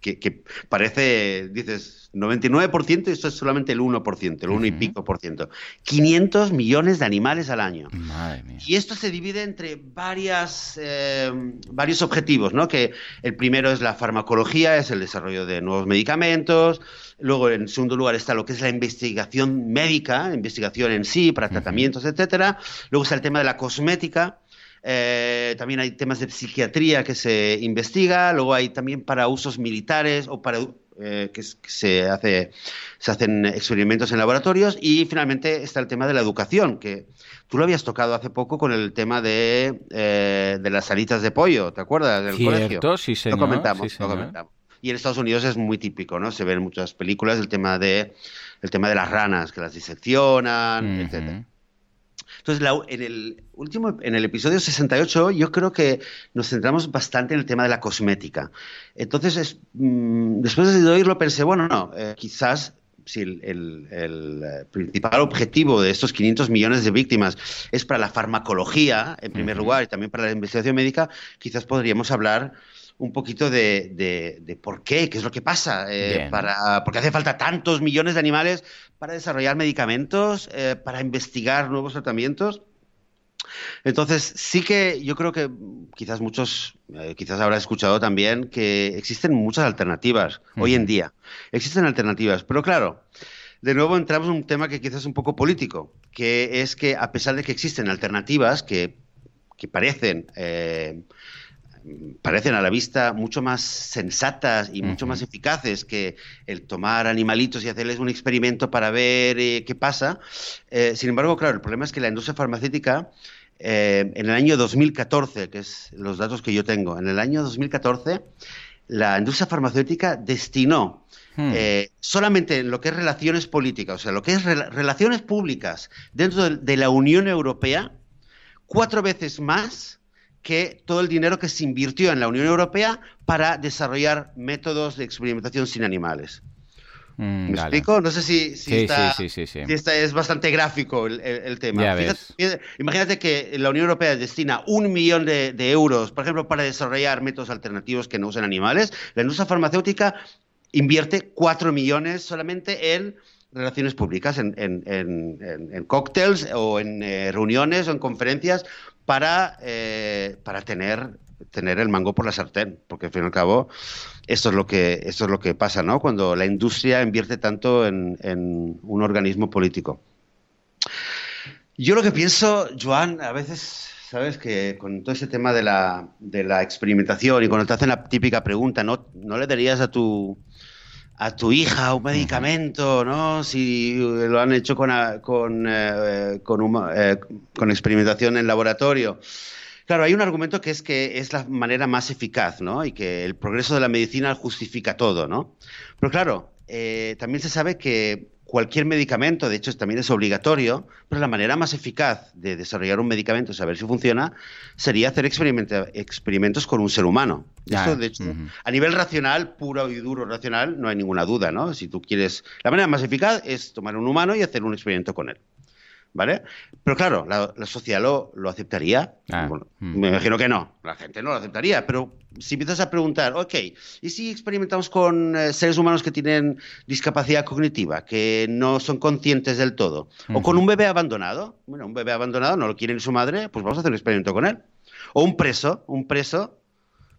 que, que parece, dices, 99% y esto es solamente el 1%, el 1 y pico por ciento. 500 millones de animales al año. Madre mía. Y esto se divide entre varias, eh, varios objetivos, ¿no? Que el primero es la farmacología, es el desarrollo de nuevos medicamentos. Luego, en segundo lugar, está lo que es la investigación médica, investigación en sí, para tratamientos, etcétera. Luego está el tema de la cosmética. Eh, también hay temas de psiquiatría que se investiga. Luego hay también para usos militares o para eh, que, se hace se hacen experimentos en laboratorios y finalmente está el tema de la educación que tú lo habías tocado hace poco con el tema de, eh, de las alitas de pollo, ¿te acuerdas del colegio? Cierto, sí, señor. lo comentamos, sí, lo comentamos. Y en Estados Unidos es muy típico, ¿no? Se ven en muchas películas el tema de el tema de las ranas que las diseccionan, Ujú. etcétera. Entonces, la- en el último, en el episodio 68, yo creo que nos centramos bastante en el tema de la cosmética. Entonces, es, mm, después de oírlo, pensé, bueno, no, eh, quizás si el, el- el, eh, principal objetivo de estos 500 millones de víctimas es para la farmacología, en primer Ujú. lugar, y también para la investigación médica, quizás podríamos hablar un poquito de, de- de por qué, qué es lo que pasa, eh, para, porque hace falta tantos millones de animales para desarrollar medicamentos, eh, para investigar nuevos tratamientos. Entonces, sí que yo creo que quizás muchos, eh, quizás habrás escuchado también que existen muchas alternativas hoy en día. Existen alternativas, pero claro, de nuevo entramos en un tema que quizás es un poco político, que es que a pesar de que existen alternativas que, parecen... Eh, parecen a la vista mucho más sensatas y mucho más eficaces que el tomar animalitos y hacerles un experimento para ver eh, qué pasa. sin embargo, claro, el problema es que la industria farmacéutica eh, en el año 2014, que es los datos que yo tengo, en el año 2014 la industria farmacéutica destinó hmm. eh, solamente en lo que es relaciones políticas, o sea, lo que es relaciones públicas dentro de, la Unión Europea, cuatro veces más que todo el dinero que se invirtió en la Unión Europea para desarrollar métodos de experimentación sin animales. Mm, ¿Me explico? No sé si, si, está, es bastante gráfico el, tema. imagínate que la Unión Europea destina un millón de, euros, por ejemplo, para desarrollar métodos alternativos que no usen animales. La industria farmacéutica invierte cuatro millones solamente en relaciones públicas, en, en, cócteles o en eh, reuniones o en conferencias para, eh, para tener, tener el mango por la sartén, porque al fin y al cabo esto es lo que, esto es lo que pasa, ¿no? Cuando la industria invierte tanto en, un organismo político. Yo lo que pienso, Joan, a veces, sabes que con todo ese tema de la, de la experimentación y cuando te hacen la típica pregunta, ¿no, no le darías a tu, a tu hija un medicamento, ¿no? Si lo han hecho con, con, eh, con, eh, con experimentación en laboratorio. Claro, hay un argumento que es que es la manera más eficaz, ¿no? Y que el progreso de la medicina justifica todo, ¿no? Pero claro, eh, también se sabe que cualquier medicamento, de hecho también es obligatorio, pero la manera más eficaz de desarrollar un medicamento, saber si funciona, sería hacer experimentos con un ser humano. Esto, de hecho, a nivel racional, puro y duro racional, no hay ninguna duda, ¿no? Si tú quieres, la manera más eficaz es tomar un humano y hacer un experimento con él. ¿Vale? Pero claro, la, sociedad lo, aceptaría. Ah, hmm. Me imagino que no, la gente no lo aceptaría, pero si empiezas a preguntar, ok, ¿y si experimentamos con eh, seres humanos que tienen discapacidad cognitiva, que no son conscientes del todo? O con un bebé abandonado, bueno, un bebé abandonado no lo quiere su madre, pues vamos a hacer un experimento con él. O un preso, un preso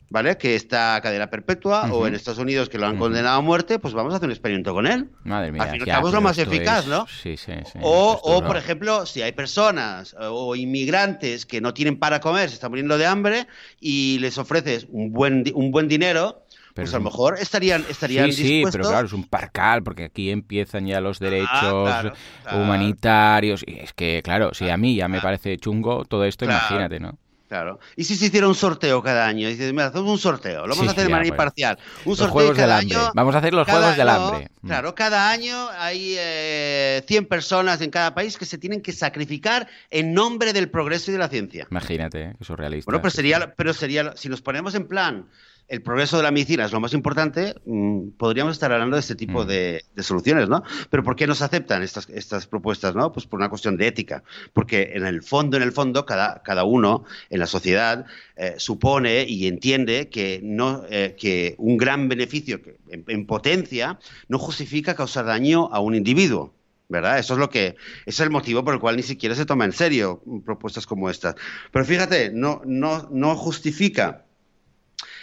¿vale? Que está a cadena perpetua, o en Estados Unidos que lo han condenado a muerte, pues vamos a hacer un experimento con él. Madre mía. Al fin y al cabo es lo más eficaz, ¿no? Sí, sí, sí. O, o por ejemplo, si hay personas o inmigrantes que no tienen para comer, se están muriendo de hambre, y les ofreces un buen, un buen dinero, pues a lo mejor estarían, estarían sí, Sí, pero claro, es un parcal, porque aquí empiezan ya los ah, derechos humanitarios. Y es que, claro, si a mí ya me parece chungo todo esto, imagínate, ¿no? Claro. ¿Y si se hiciera un sorteo cada año? Dices, mira, hacemos un sorteo, lo vamos a hacer de manera imparcial. Un los juegos del hambre. Vamos a hacer los juegos del hambre. Mm. Claro, cada año hay eh, 100 personas en cada país que se tienen que sacrificar en nombre del progreso y de la ciencia. Imagínate, ¿eh? que surrealista. Bueno, pero sería, pero sería, si nos ponemos en plan el progreso de la medicina es lo más importante, mm, podríamos estar hablando de este tipo mm. de, soluciones, ¿no? Pero ¿por qué no se aceptan estas, estas propuestas, no? Pues por una cuestión de ética. Porque en el fondo, en el fondo, cada, cada uno en la sociedad eh, supone y entiende que, no, eh, que un gran beneficio en, potencia no justifica causar daño a un individuo. ¿verdad? Eso es lo que es el motivo por el cual ni siquiera se toma en serio propuestas como estas. Pero fíjate, no, no, no justifica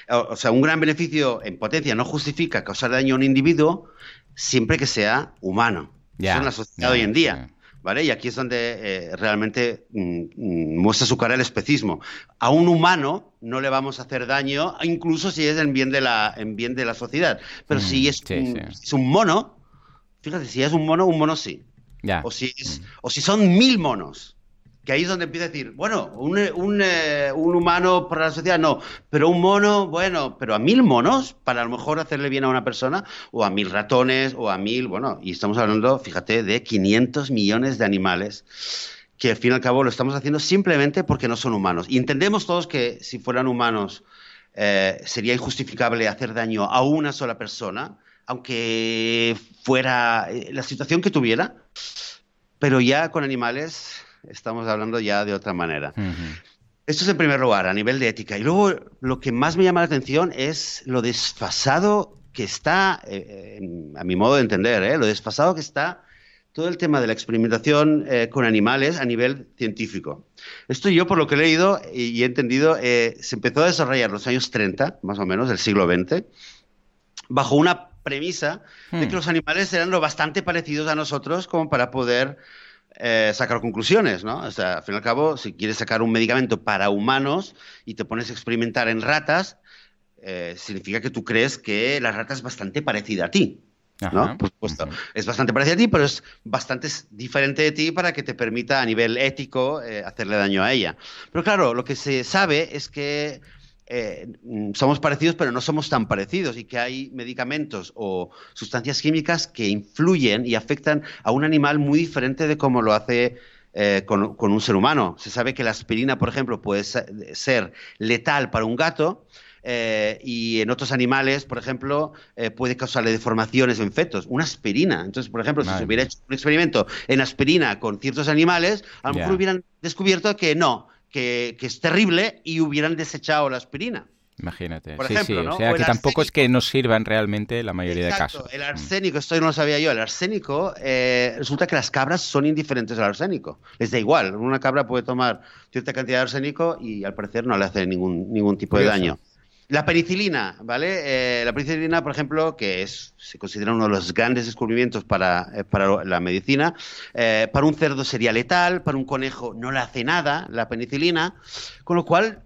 o sea, un gran beneficio en potencia no justifica causar daño a un individuo siempre que sea humano. Eso en la sociedad hoy en día. ¿Vale? Y aquí es donde eh, realmente mm, mm, muestra su cara el especismo. A un humano no le vamos a hacer daño, incluso si es en bien de la, en bien de la sociedad. Pero si, mm, es, un, es un mono, fíjate, si es un mono, un mono sí. O, si o si son mil monos, que ahí es donde empieza a decir, bueno, un, un, eh, un, humano para la sociedad no, pero un mono, bueno, pero a mil monos para a lo mejor hacerle bien a una persona, o a mil ratones, o a mil, bueno, y estamos hablando, fíjate, de 500 millones de animales que al fin y al cabo lo estamos haciendo simplemente porque no son humanos. Y entendemos todos que si fueran humanos eh, sería injustificable hacer daño a una sola persona, aunque fuera eh, la situación que tuviera, pero ya con animales estamos hablando ya de otra manera. Esto es en primer lugar, a nivel de ética. Y luego lo que más me llama la atención es lo desfasado que está, eh, a mi modo de entender, ¿eh? lo desfasado que está todo el tema de la experimentación eh, con animales a nivel científico. Esto yo, por lo que he leído y, he entendido, se empezó a desarrollar en los años 30, más o menos, del siglo XX, bajo una premisa de que hmm. los animales eran lo bastante parecidos a nosotros como para poder eh, sacar conclusiones, ¿no? O sea, al fin y al cabo, si quieres sacar un medicamento para humanos y te pones a experimentar en ratas, eh, significa que tú crees que la rata es bastante parecida a ti. ¿no? Por supuesto. Es bastante parecida a ti, pero es bastante diferente de ti para que te permita a nivel ético eh, hacerle daño a ella. Pero claro, lo que se sabe es que eh, somos parecidos, pero no somos tan parecidos y que hay medicamentos o sustancias químicas que influyen y afectan a un animal muy diferente de cómo lo hace eh, con, un ser humano. Se sabe que la aspirina, por ejemplo, puede ser letal para un gato. Eh, y en otros animales, por ejemplo, puede causarle deformaciones en fetos. Una aspirina. Entonces, por ejemplo, si se hubiera hecho un experimento en aspirina con ciertos animales, a lo mejor hubieran descubierto que no, que, es terrible y hubieran desechado la aspirina. Imagínate. sí, sí. O sea, que tampoco es que nos sirvan realmente la mayoría de casos. El mm. arsénico, esto no lo sabía yo. El arsénico, eh, resulta que las cabras son indiferentes al arsénico. Les da igual. Una cabra puede tomar cierta cantidad de arsénico y al parecer no le hace ningún, ningún tipo de daño. La penicilina, ¿vale? Eh, la penicilina, por ejemplo, que es, se considera uno de los grandes descubrimientos para, eh, la medicina, eh, para un cerdo sería letal, para un conejo no le hace nada la penicilina, con lo cual,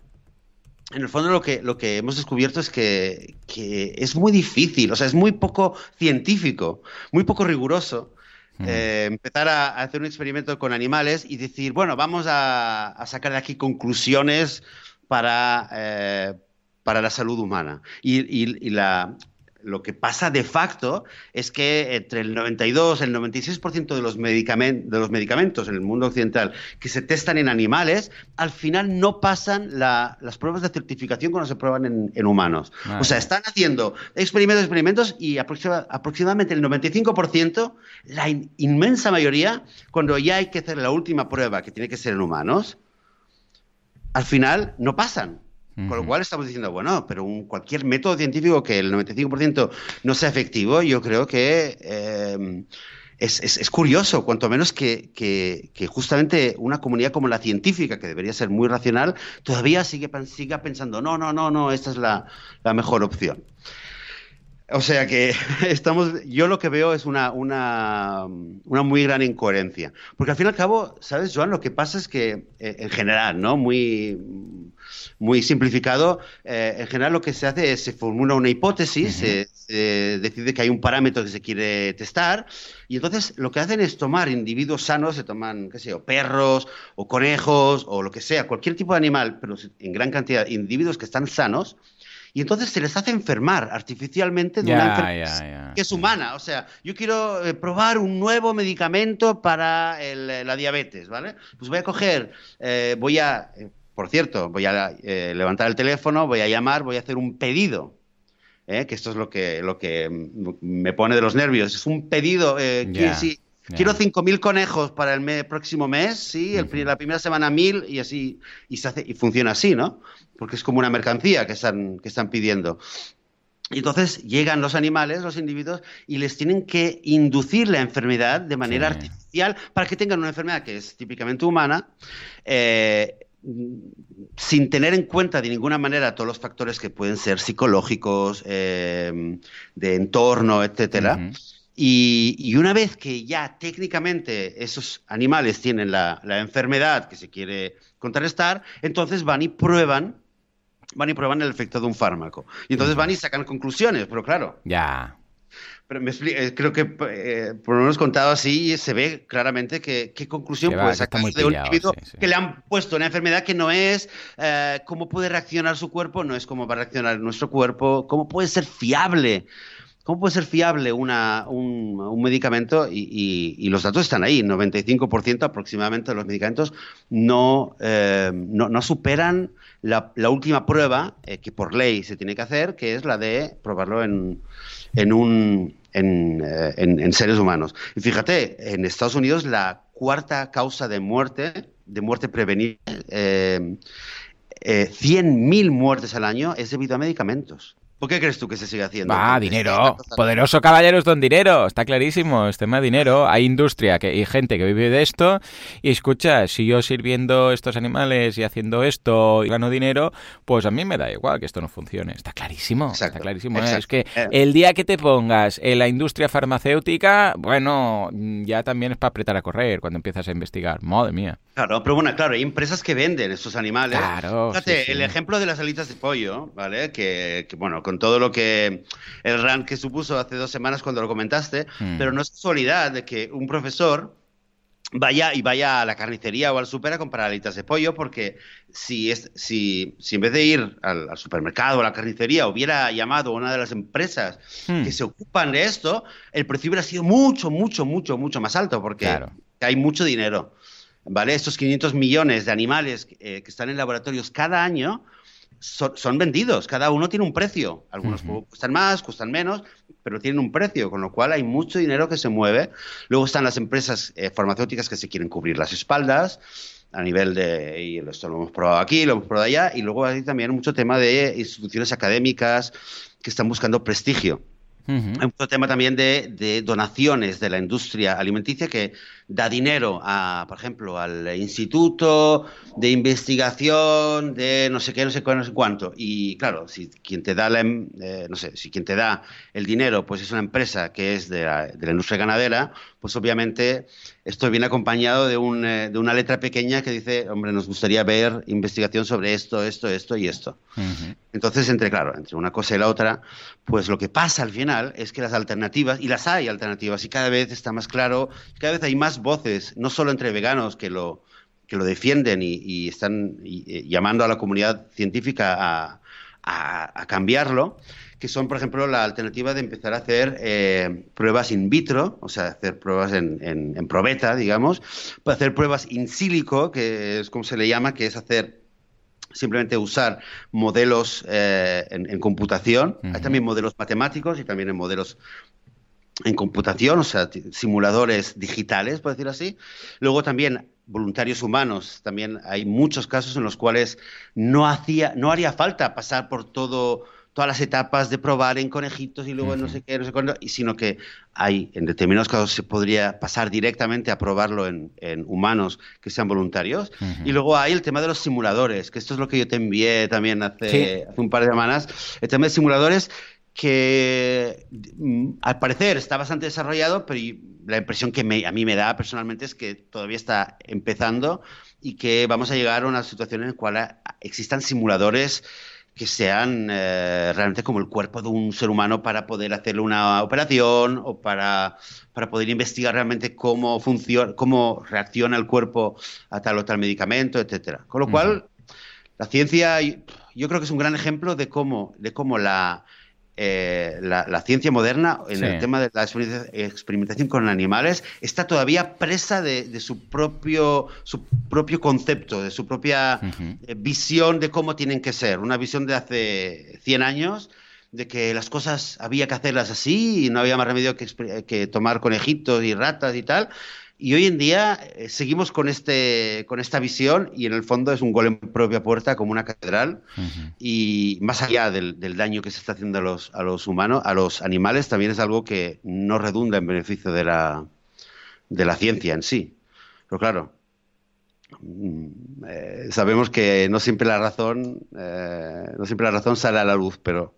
en el fondo lo que, lo que hemos descubierto es que, es muy difícil, o sea, es muy poco científico, muy poco riguroso. Empezar a, hacer un experimento con animales y decir, bueno, vamos a, sacar de aquí conclusiones para, para la salud humana. Y, la, lo que pasa de facto es que entre el 92 y el 96% de los, de los medicamentos en el mundo occidental que se testan en animales, al final no pasan las pruebas de certificación cuando se prueban en, humanos. O sea, están haciendo experimentos, experimentos y aproximadamente el 95%, la inmensa mayoría, cuando ya hay que hacer la última prueba, que tiene que ser en humanos, al final no pasan. Con lo cual estamos diciendo, bueno, pero un, cualquier método científico que el 95% no sea efectivo, yo creo que em, es, curioso, cuanto menos que, justamente una comunidad como la científica, que debería ser muy racional, todavía sigue, siga pensando, no, no, no, no, esta es la, mejor opción. O sea que estamos, yo lo que veo es una, una, una, muy gran incoherencia. Porque al fin y al cabo, ¿sabes, Joan? Lo que pasa es que, eh, en general, ¿no? Muy, muy simplificado, eh, en general lo que se hace es se formula una hipótesis, se, decide que hay un parámetro que se quiere testar, y entonces lo que hacen es tomar individuos sanos, se toman, qué sé yo, perros o conejos o lo que sea, cualquier tipo de animal, pero en gran cantidad, individuos que están sanos, y entonces se les hace enfermar artificialmente de una enfermedad que es humana. O sea, yo quiero eh, probar un nuevo medicamento para la diabetes, ¿vale? Pues voy a coger, eh, voy a por cierto, voy a eh, levantar el teléfono, voy a llamar, voy a hacer un pedido. ¿eh? Que esto es lo que, lo que me pone de los nervios. Es un pedido. Eh, quiero 5.000 conejos para el próximo mes, sí, la primera semana 1.000 y así, y, se hace, y funciona así, ¿no? Porque es como una mercancía que están, que están pidiendo. Y entonces llegan los animales, los individuos, y les tienen que inducir la enfermedad de manera artificial para que tengan una enfermedad que es típicamente humana. Eh, sin tener en cuenta de ninguna manera todos los factores que pueden ser psicológicos, eh, de entorno, etcétera. Y, una vez que ya técnicamente esos animales tienen la, la, enfermedad que se quiere contrarrestar, entonces van y prueban, van y prueban el efecto de un fármaco. Y entonces van y sacan conclusiones, pero claro. Ya. Pero me eh, creo que eh, por lo menos contado así se ve claramente que, qué conclusión puede sacar de un individuo que le han puesto una enfermedad que no es eh, cómo puede reaccionar su cuerpo, no es cómo va a reaccionar nuestro cuerpo, cómo puede ser fiable. ¿Cómo puede ser fiable un, medicamento? Y, los datos están ahí. 95% aproximadamente de los medicamentos no, no superan la, última prueba que por ley se tiene que hacer, que es la de probarlo en, en eh, en, seres humanos. Y fíjate, en Estados Unidos la cuarta causa de muerte, de muerte prevenida, eh, 100.000 eh, muertes al año es debido a medicamentos. ¿Por qué crees tú que se sigue haciendo? Va, dinero. Poderoso caballeros don dinero. Está clarísimo. Es tema de dinero. Hay industria que, y gente que vive de esto. Y escucha, si yo sirviendo estos animales y haciendo esto y gano dinero, pues a mí me da igual que esto no funcione. Está clarísimo. está clarísimo. ¿eh? Es que eh. el día que te pongas en la industria farmacéutica, bueno, ya también es para apretar a correr cuando empiezas a investigar. Madre mía. Claro, pero bueno, claro, hay empresas que venden estos animales. Claro. Fíjate, el ejemplo de las alitas de pollo, ¿vale? Que, que bueno, con todo lo que el run que supuso hace dos semanas cuando lo comentaste, hmm. pero no es casualidad de que un profesor vaya y vaya a la carnicería o al super a comprar alitas de pollo, porque si, es, si, si en vez de ir al, supermercado o a la carnicería hubiera llamado a una de las empresas hmm. que se ocupan de esto, el precio hubiera sido mucho, mucho, mucho, mucho más alto, porque hay mucho dinero. ¿Vale? Estos 500 millones de animales eh, que están en laboratorios cada año son, vendidos, cada uno tiene un precio. Algunos cuestan más, cuestan menos, pero tienen un precio, con lo cual hay mucho dinero que se mueve. Luego están las empresas eh, farmacéuticas que se quieren cubrir las espaldas a nivel de, y esto lo hemos probado aquí, lo hemos probado allá, y luego hay también mucho tema de instituciones académicas que están buscando prestigio. Hay mucho tema también de, de, donaciones de la industria alimenticia que da dinero a, por ejemplo, al instituto de investigación de no sé qué, no sé cuánto, no sé cuánto. Y claro, si quien te da la, eh, no sé, si quien te da el dinero, pues es una empresa que es de la, de la industria ganadera, pues obviamente esto viene acompañado de, un, eh, de, una letra pequeña que dice, hombre, nos gustaría ver investigación sobre esto, esto, esto y esto. Entonces, entre, claro, entre una cosa y la otra, pues lo que pasa al final es que las alternativas, y las hay alternativas, y cada vez está más claro, cada vez hay más voces, no solo entre veganos que lo, que lo defienden y, están llamando a la comunidad científica a, cambiarlo, que son, por ejemplo, la alternativa de empezar a hacer eh, pruebas in vitro, o sea, hacer pruebas en, en, probeta, digamos, para hacer pruebas in silico, que es como se le llama, que es hacer simplemente usar modelos eh, en, computación. Hay también modelos matemáticos y también en modelos en computación, o sea, simuladores digitales, por decir así. Luego también voluntarios humanos, también hay muchos casos en los cuales no hacía, no haría falta pasar por todo todas las etapas de probar en conejitos y luego no sé qué, no sé cuándo, sino que hay, en determinados casos se podría pasar directamente a probarlo en, humanos que sean voluntarios. Y luego hay el tema de los simuladores, que esto es lo que yo te envié también hace, hace un par de semanas. El tema de simuladores que mm, al parecer está bastante desarrollado, pero la impresión que a mí me da personalmente es que todavía está empezando y que vamos a llegar a una situación en la cual existan simuladores que sean eh, realmente como el cuerpo de un ser humano para poder hacerle una operación o para, para poder investigar realmente cómo funciona, cómo reacciona el cuerpo a tal o tal medicamento, etcétera. Con lo cual, la ciencia yo creo que es un gran ejemplo de cómo, de cómo la, eh, la, ciencia moderna en el tema de la experimentación con animales está todavía presa de, su, propio, su propio concepto, de su propia eh, visión de cómo tienen que ser. Una visión de hace 100 años de que las cosas había que hacerlas así y no había más remedio que, que tomar conejitos y ratas y tal. Y hoy en día eh, seguimos con, este, con esta visión y en el fondo es un gol en propia puerta como una catedral. Y más allá del, daño que se está haciendo a los, a los humanos, a los animales, también es algo que no redunda en beneficio de la, de la ciencia en sí. Pero claro, mm, eh, sabemos que no siempre la razón, eh, no siempre la razón sale a la luz, pero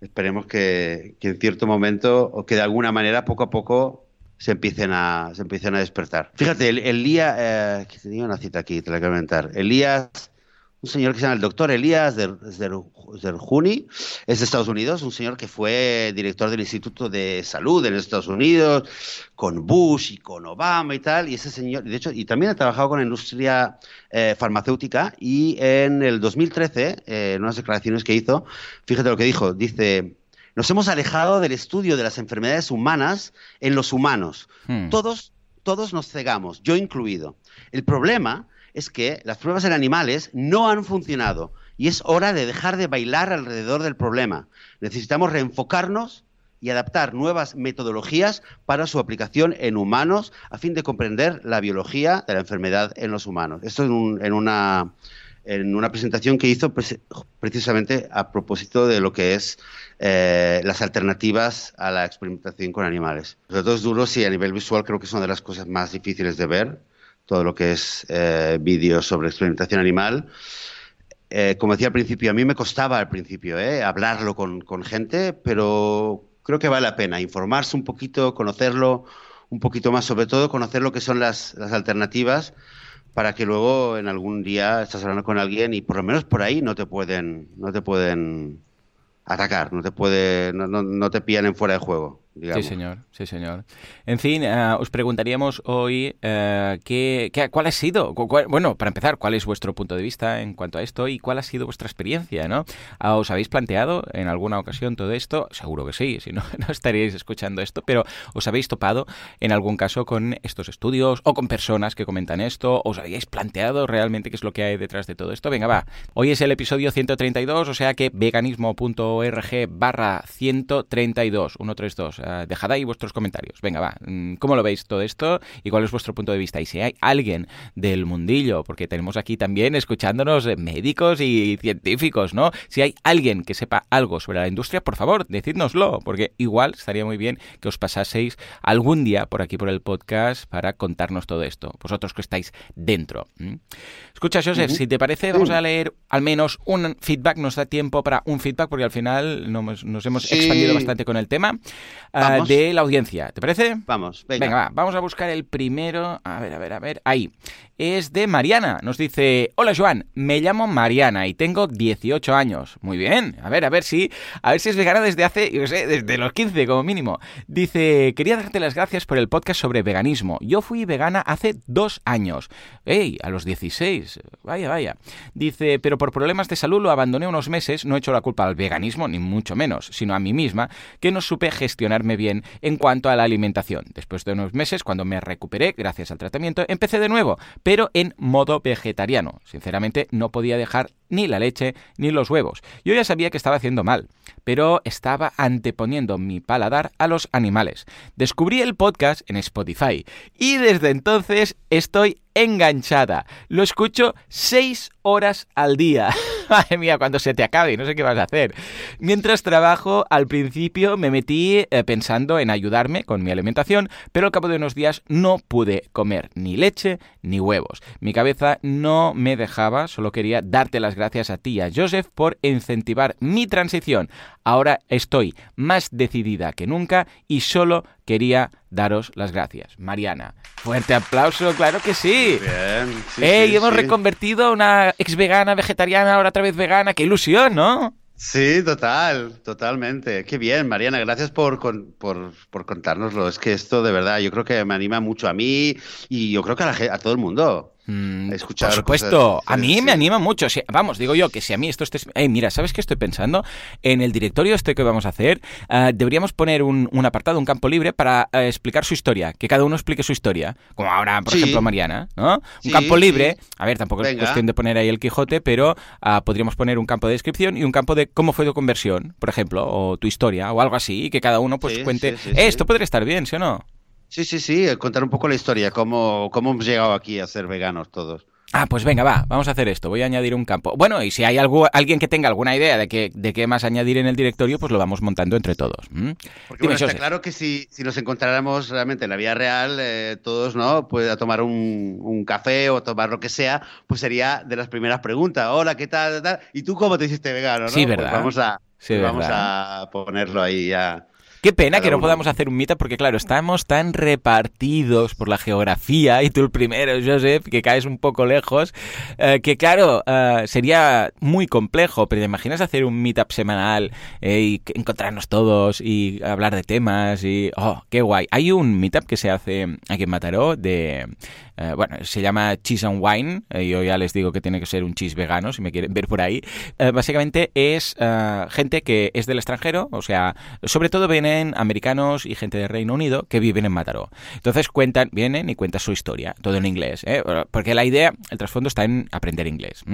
esperemos que, que en cierto momento o que de alguna manera poco a poco se empiecen a, se empiecen a despertar. Fíjate, el, Elías, eh, tenía una cita aquí, te la quiero comentar. Elías, un señor que se llama el doctor Elías Zerjuni, es de Estados Unidos, un señor que fue director del Instituto de Salud en Estados Unidos, con Bush y con Obama y tal, y ese señor, de hecho, y también ha trabajado con la industria eh, farmacéutica, y en el 2013, eh, en unas declaraciones que hizo, fíjate lo que dijo, dice nos hemos alejado del estudio de las enfermedades humanas en los humanos. Hmm. Todos, todos nos cegamos, yo incluido. El problema es que las pruebas en animales no han funcionado y es hora de dejar de bailar alrededor del problema. Necesitamos reenfocarnos y adaptar nuevas metodologías para su aplicación en humanos a fin de comprender la biología de la enfermedad en los humanos. Esto en, una en una presentación que hizo precisamente a propósito de lo que es eh, las alternativas a la experimentación con animales. Sobre todo es duro si a nivel visual creo que una de las cosas más difíciles de ver, todo lo que es eh, vídeos sobre experimentación animal. Eh, como decía al principio, a mí me costaba al principio eh, hablarlo con, con, gente, pero creo que vale la pena informarse un poquito, conocerlo un poquito más, sobre todo conocer lo que son las, las alternativas para que luego en algún día estás hablando con alguien y por lo menos por ahí no te pueden, no te pueden atacar, no te puede, no, no, no te pillan en fuera de juego. Digamos. Sí, señor, sí, señor. En fin, uh, os preguntaríamos hoy uh, qué, qué, cuál ha sido, cuál, bueno, para empezar, cuál es vuestro punto de vista en cuanto a esto y cuál ha sido vuestra experiencia, ¿no? Uh, ¿Os habéis planteado en alguna ocasión todo esto? Seguro que sí, si no, no estaríais escuchando esto, pero ¿os habéis topado en algún caso con estos estudios o con personas que comentan esto? ¿Os habéis planteado realmente qué es lo que hay detrás de todo esto? Venga, va. Hoy es el episodio 132, o sea que veganismo.org barra 132, 132 uh, dejad ahí vuestros comentarios. Venga, va, mm, ¿cómo lo veis todo esto y cuál es vuestro punto de vista? Y si hay alguien del mundillo, porque tenemos aquí también escuchándonos eh, médicos y científicos, ¿no? Si hay alguien que sepa algo sobre la industria, por favor, decídnoslo, porque igual estaría muy bien que os pasaseis algún día por aquí por el podcast para contarnos todo esto, vosotros que estáis dentro. ¿Mm? Escucha, Joseph, uh -huh. si te parece, vamos a leer al menos un feedback, nos da tiempo para un feedback, porque al final nos, nos hemos sí. expandido bastante con el tema. Uh, de la audiencia. ¿Te parece? Vamos, venga. venga va, vamos a buscar el primero. A ver, a ver, a ver. Ahí. Es de Mariana. Nos dice: Hola, Joan. Me llamo Mariana y tengo 18 años. Muy bien. A ver, a ver si. A ver si es vegana desde hace, yo sé, desde los 15 como mínimo. Dice: Quería darte las gracias por el podcast sobre veganismo. Yo fui vegana hace dos años. ¡Ey! A los 16. Vaya, vaya. Dice: Pero por problemas de salud lo abandoné unos meses. No he hecho la culpa al veganismo, ni mucho menos, sino a mí misma, que no supe bien en cuanto a la alimentación. Después de unos meses, cuando me recuperé gracias al tratamiento, empecé de nuevo, pero en modo vegetariano. Sinceramente, no podía dejar ni la leche ni los huevos. Yo ya sabía que estaba haciendo mal, pero estaba anteponiendo mi paladar a los animales. Descubrí el podcast en Spotify y desde entonces estoy enganchada. Lo escucho seis horas al día. Madre mía, cuando se te acabe, no sé qué vas a hacer. Mientras trabajo, al principio me metí eh, pensando en ayudarme con mi alimentación, pero al cabo de unos días no pude comer ni leche ni huevos. Mi cabeza no me dejaba, solo quería darte las gracias a ti y a Joseph por incentivar mi transición. Ahora estoy más decidida que nunca y solo quería daros las gracias. Mariana, fuerte aplauso, claro que sí. Bien, sí, ¡Ey! sí, hemos sí. reconvertido a una ex vegana, vegetariana, ahora otra vez vegana. ¡Qué ilusión, ¿no? Sí, total, totalmente. Qué bien, Mariana, gracias por, por, por, contárnoslo. Es que esto de verdad yo creo que me anima mucho a mí y yo creo que a, la, a todo el mundo. Mm, Escuchar por supuesto, cosas, a mí sí. me anima mucho. Si, vamos, digo yo que si a mí esto esté... Hey, mira, ¿sabes qué estoy pensando? En el directorio este que vamos a hacer, uh, deberíamos poner un, un, apartado, un campo libre para uh, explicar su historia. Que cada uno explique su historia. Como ahora, por sí. ejemplo, Mariana, ¿no? Sí, un campo libre. A ver, tampoco Venga. es cuestión de poner ahí el Quijote, pero uh, podríamos poner un campo de descripción y un campo de cómo fue tu conversión, por ejemplo, o tu historia, o algo así, y que cada uno pues cuente... Eh, esto podría estar bien, ¿sí o no? Sí, sí, sí, contar un poco la historia, cómo, cómo hemos llegado aquí a ser veganos todos. Ah, pues venga, va, vamos a hacer esto. Voy a añadir un campo. Bueno, y si hay algo, alguien que tenga alguna idea de qué, de qué más añadir en el directorio, pues lo vamos montando entre todos. ¿Mm? Porque Dime, bueno, está claro que si, si, nos encontráramos realmente en la vida real, eh, todos, ¿no? Pues a tomar un, un, café o tomar lo que sea, pues sería de las primeras preguntas. Hola, ¿qué tal? tal? ¿Y tú cómo te hiciste vegano? ¿no? Sí, verdad. Pues vamos a, sí, vamos a ponerlo ahí ya. Qué pena que no podamos hacer un meetup porque, claro, estamos tan repartidos por la geografía y tú el primero, Joseph, que caes un poco lejos, eh, que, claro, eh, sería muy complejo. Pero ¿te imaginas hacer un meetup semanal eh, y encontrarnos todos y hablar de temas? y ¡Oh, qué guay! Hay un meetup que se hace aquí en Mataró de... Uh, bueno, se llama Cheese and Wine. Uh, yo ya les digo que tiene que ser un cheese vegano, si me quieren ver por ahí. Uh, básicamente es gente que es del extranjero, o sea, sobre todo vienen americanos y gente del Reino Unido que viven en Mataró. Entonces cuentan, vienen y cuentan su historia, todo en inglés, ¿eh? porque la idea, el trasfondo está en aprender inglés.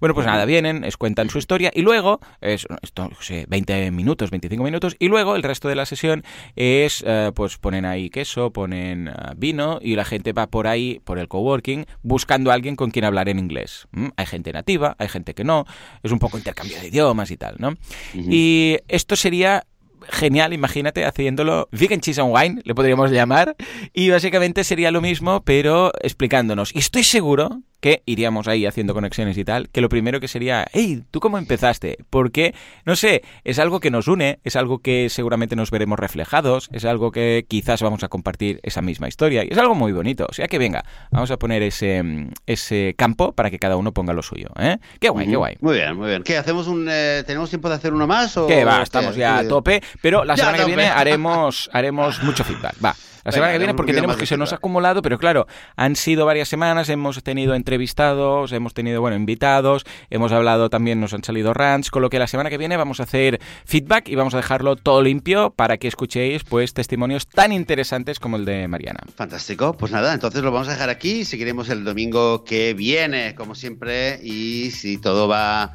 Bueno, pues nada, vienen, es, cuentan su historia y luego, es, esto, no sé, 20 minutos, 25 minutos, y luego el resto de la sesión es, pues ponen ahí queso, ponen vino y la gente va por ahí por el coworking buscando a alguien con quien hablar en inglés. Hay gente nativa, hay gente que no, es un poco intercambio de idiomas y tal, ¿no? Y esto sería genial, imagínate, haciéndolo vegan cheese and wine, le podríamos llamar, y básicamente sería lo mismo, pero explicándonos. Y estoy seguro que iríamos ahí haciendo conexiones y tal, que lo primero que sería, hey, ¿tú cómo empezaste? Porque, no sé, es algo que nos une, es algo que seguramente nos veremos reflejados, es algo que quizás vamos a compartir esa misma historia, y es algo muy bonito. O sea que venga, vamos a poner ese, ese campo para que cada uno ponga lo suyo, ¿eh? Qué guay, qué guay. Muy bien, muy bien. ¿Qué, hacemos un, eh, ¿tenemos tiempo de hacer uno más? O que va, estamos ya a tope, pero la semana que viene haremos, haremos mucho feedback. Va. La semana que viene porque tenemos que se nos ha acumulado, pero claro, han sido varias semanas, hemos tenido entrevistados, hemos tenido, bueno, invitados, hemos hablado también, nos han salido rants, con lo que la semana que viene vamos a hacer feedback y vamos a dejarlo todo limpio para que escuchéis pues testimonios tan interesantes como el de Mariana. Fantástico, pues nada, entonces lo vamos a dejar aquí, seguiremos el domingo que viene, como siempre, y si todo va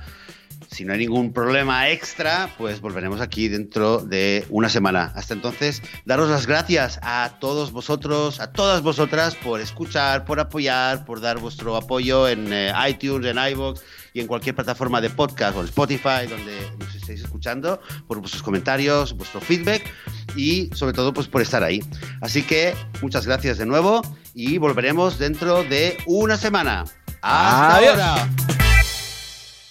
si no hay ningún problema extra, pues volveremos aquí dentro de una semana. Hasta entonces, daros las gracias a todos vosotros, a todas vosotras por escuchar, por apoyar, por dar vuestro apoyo en eh, iTunes, en iVoox y en cualquier plataforma de podcast o en Spotify donde nos estéis escuchando, por vuestros comentarios, vuestro feedback y sobre todo pues por estar ahí. Así que muchas gracias de nuevo y volveremos dentro de una semana. Hasta ahora.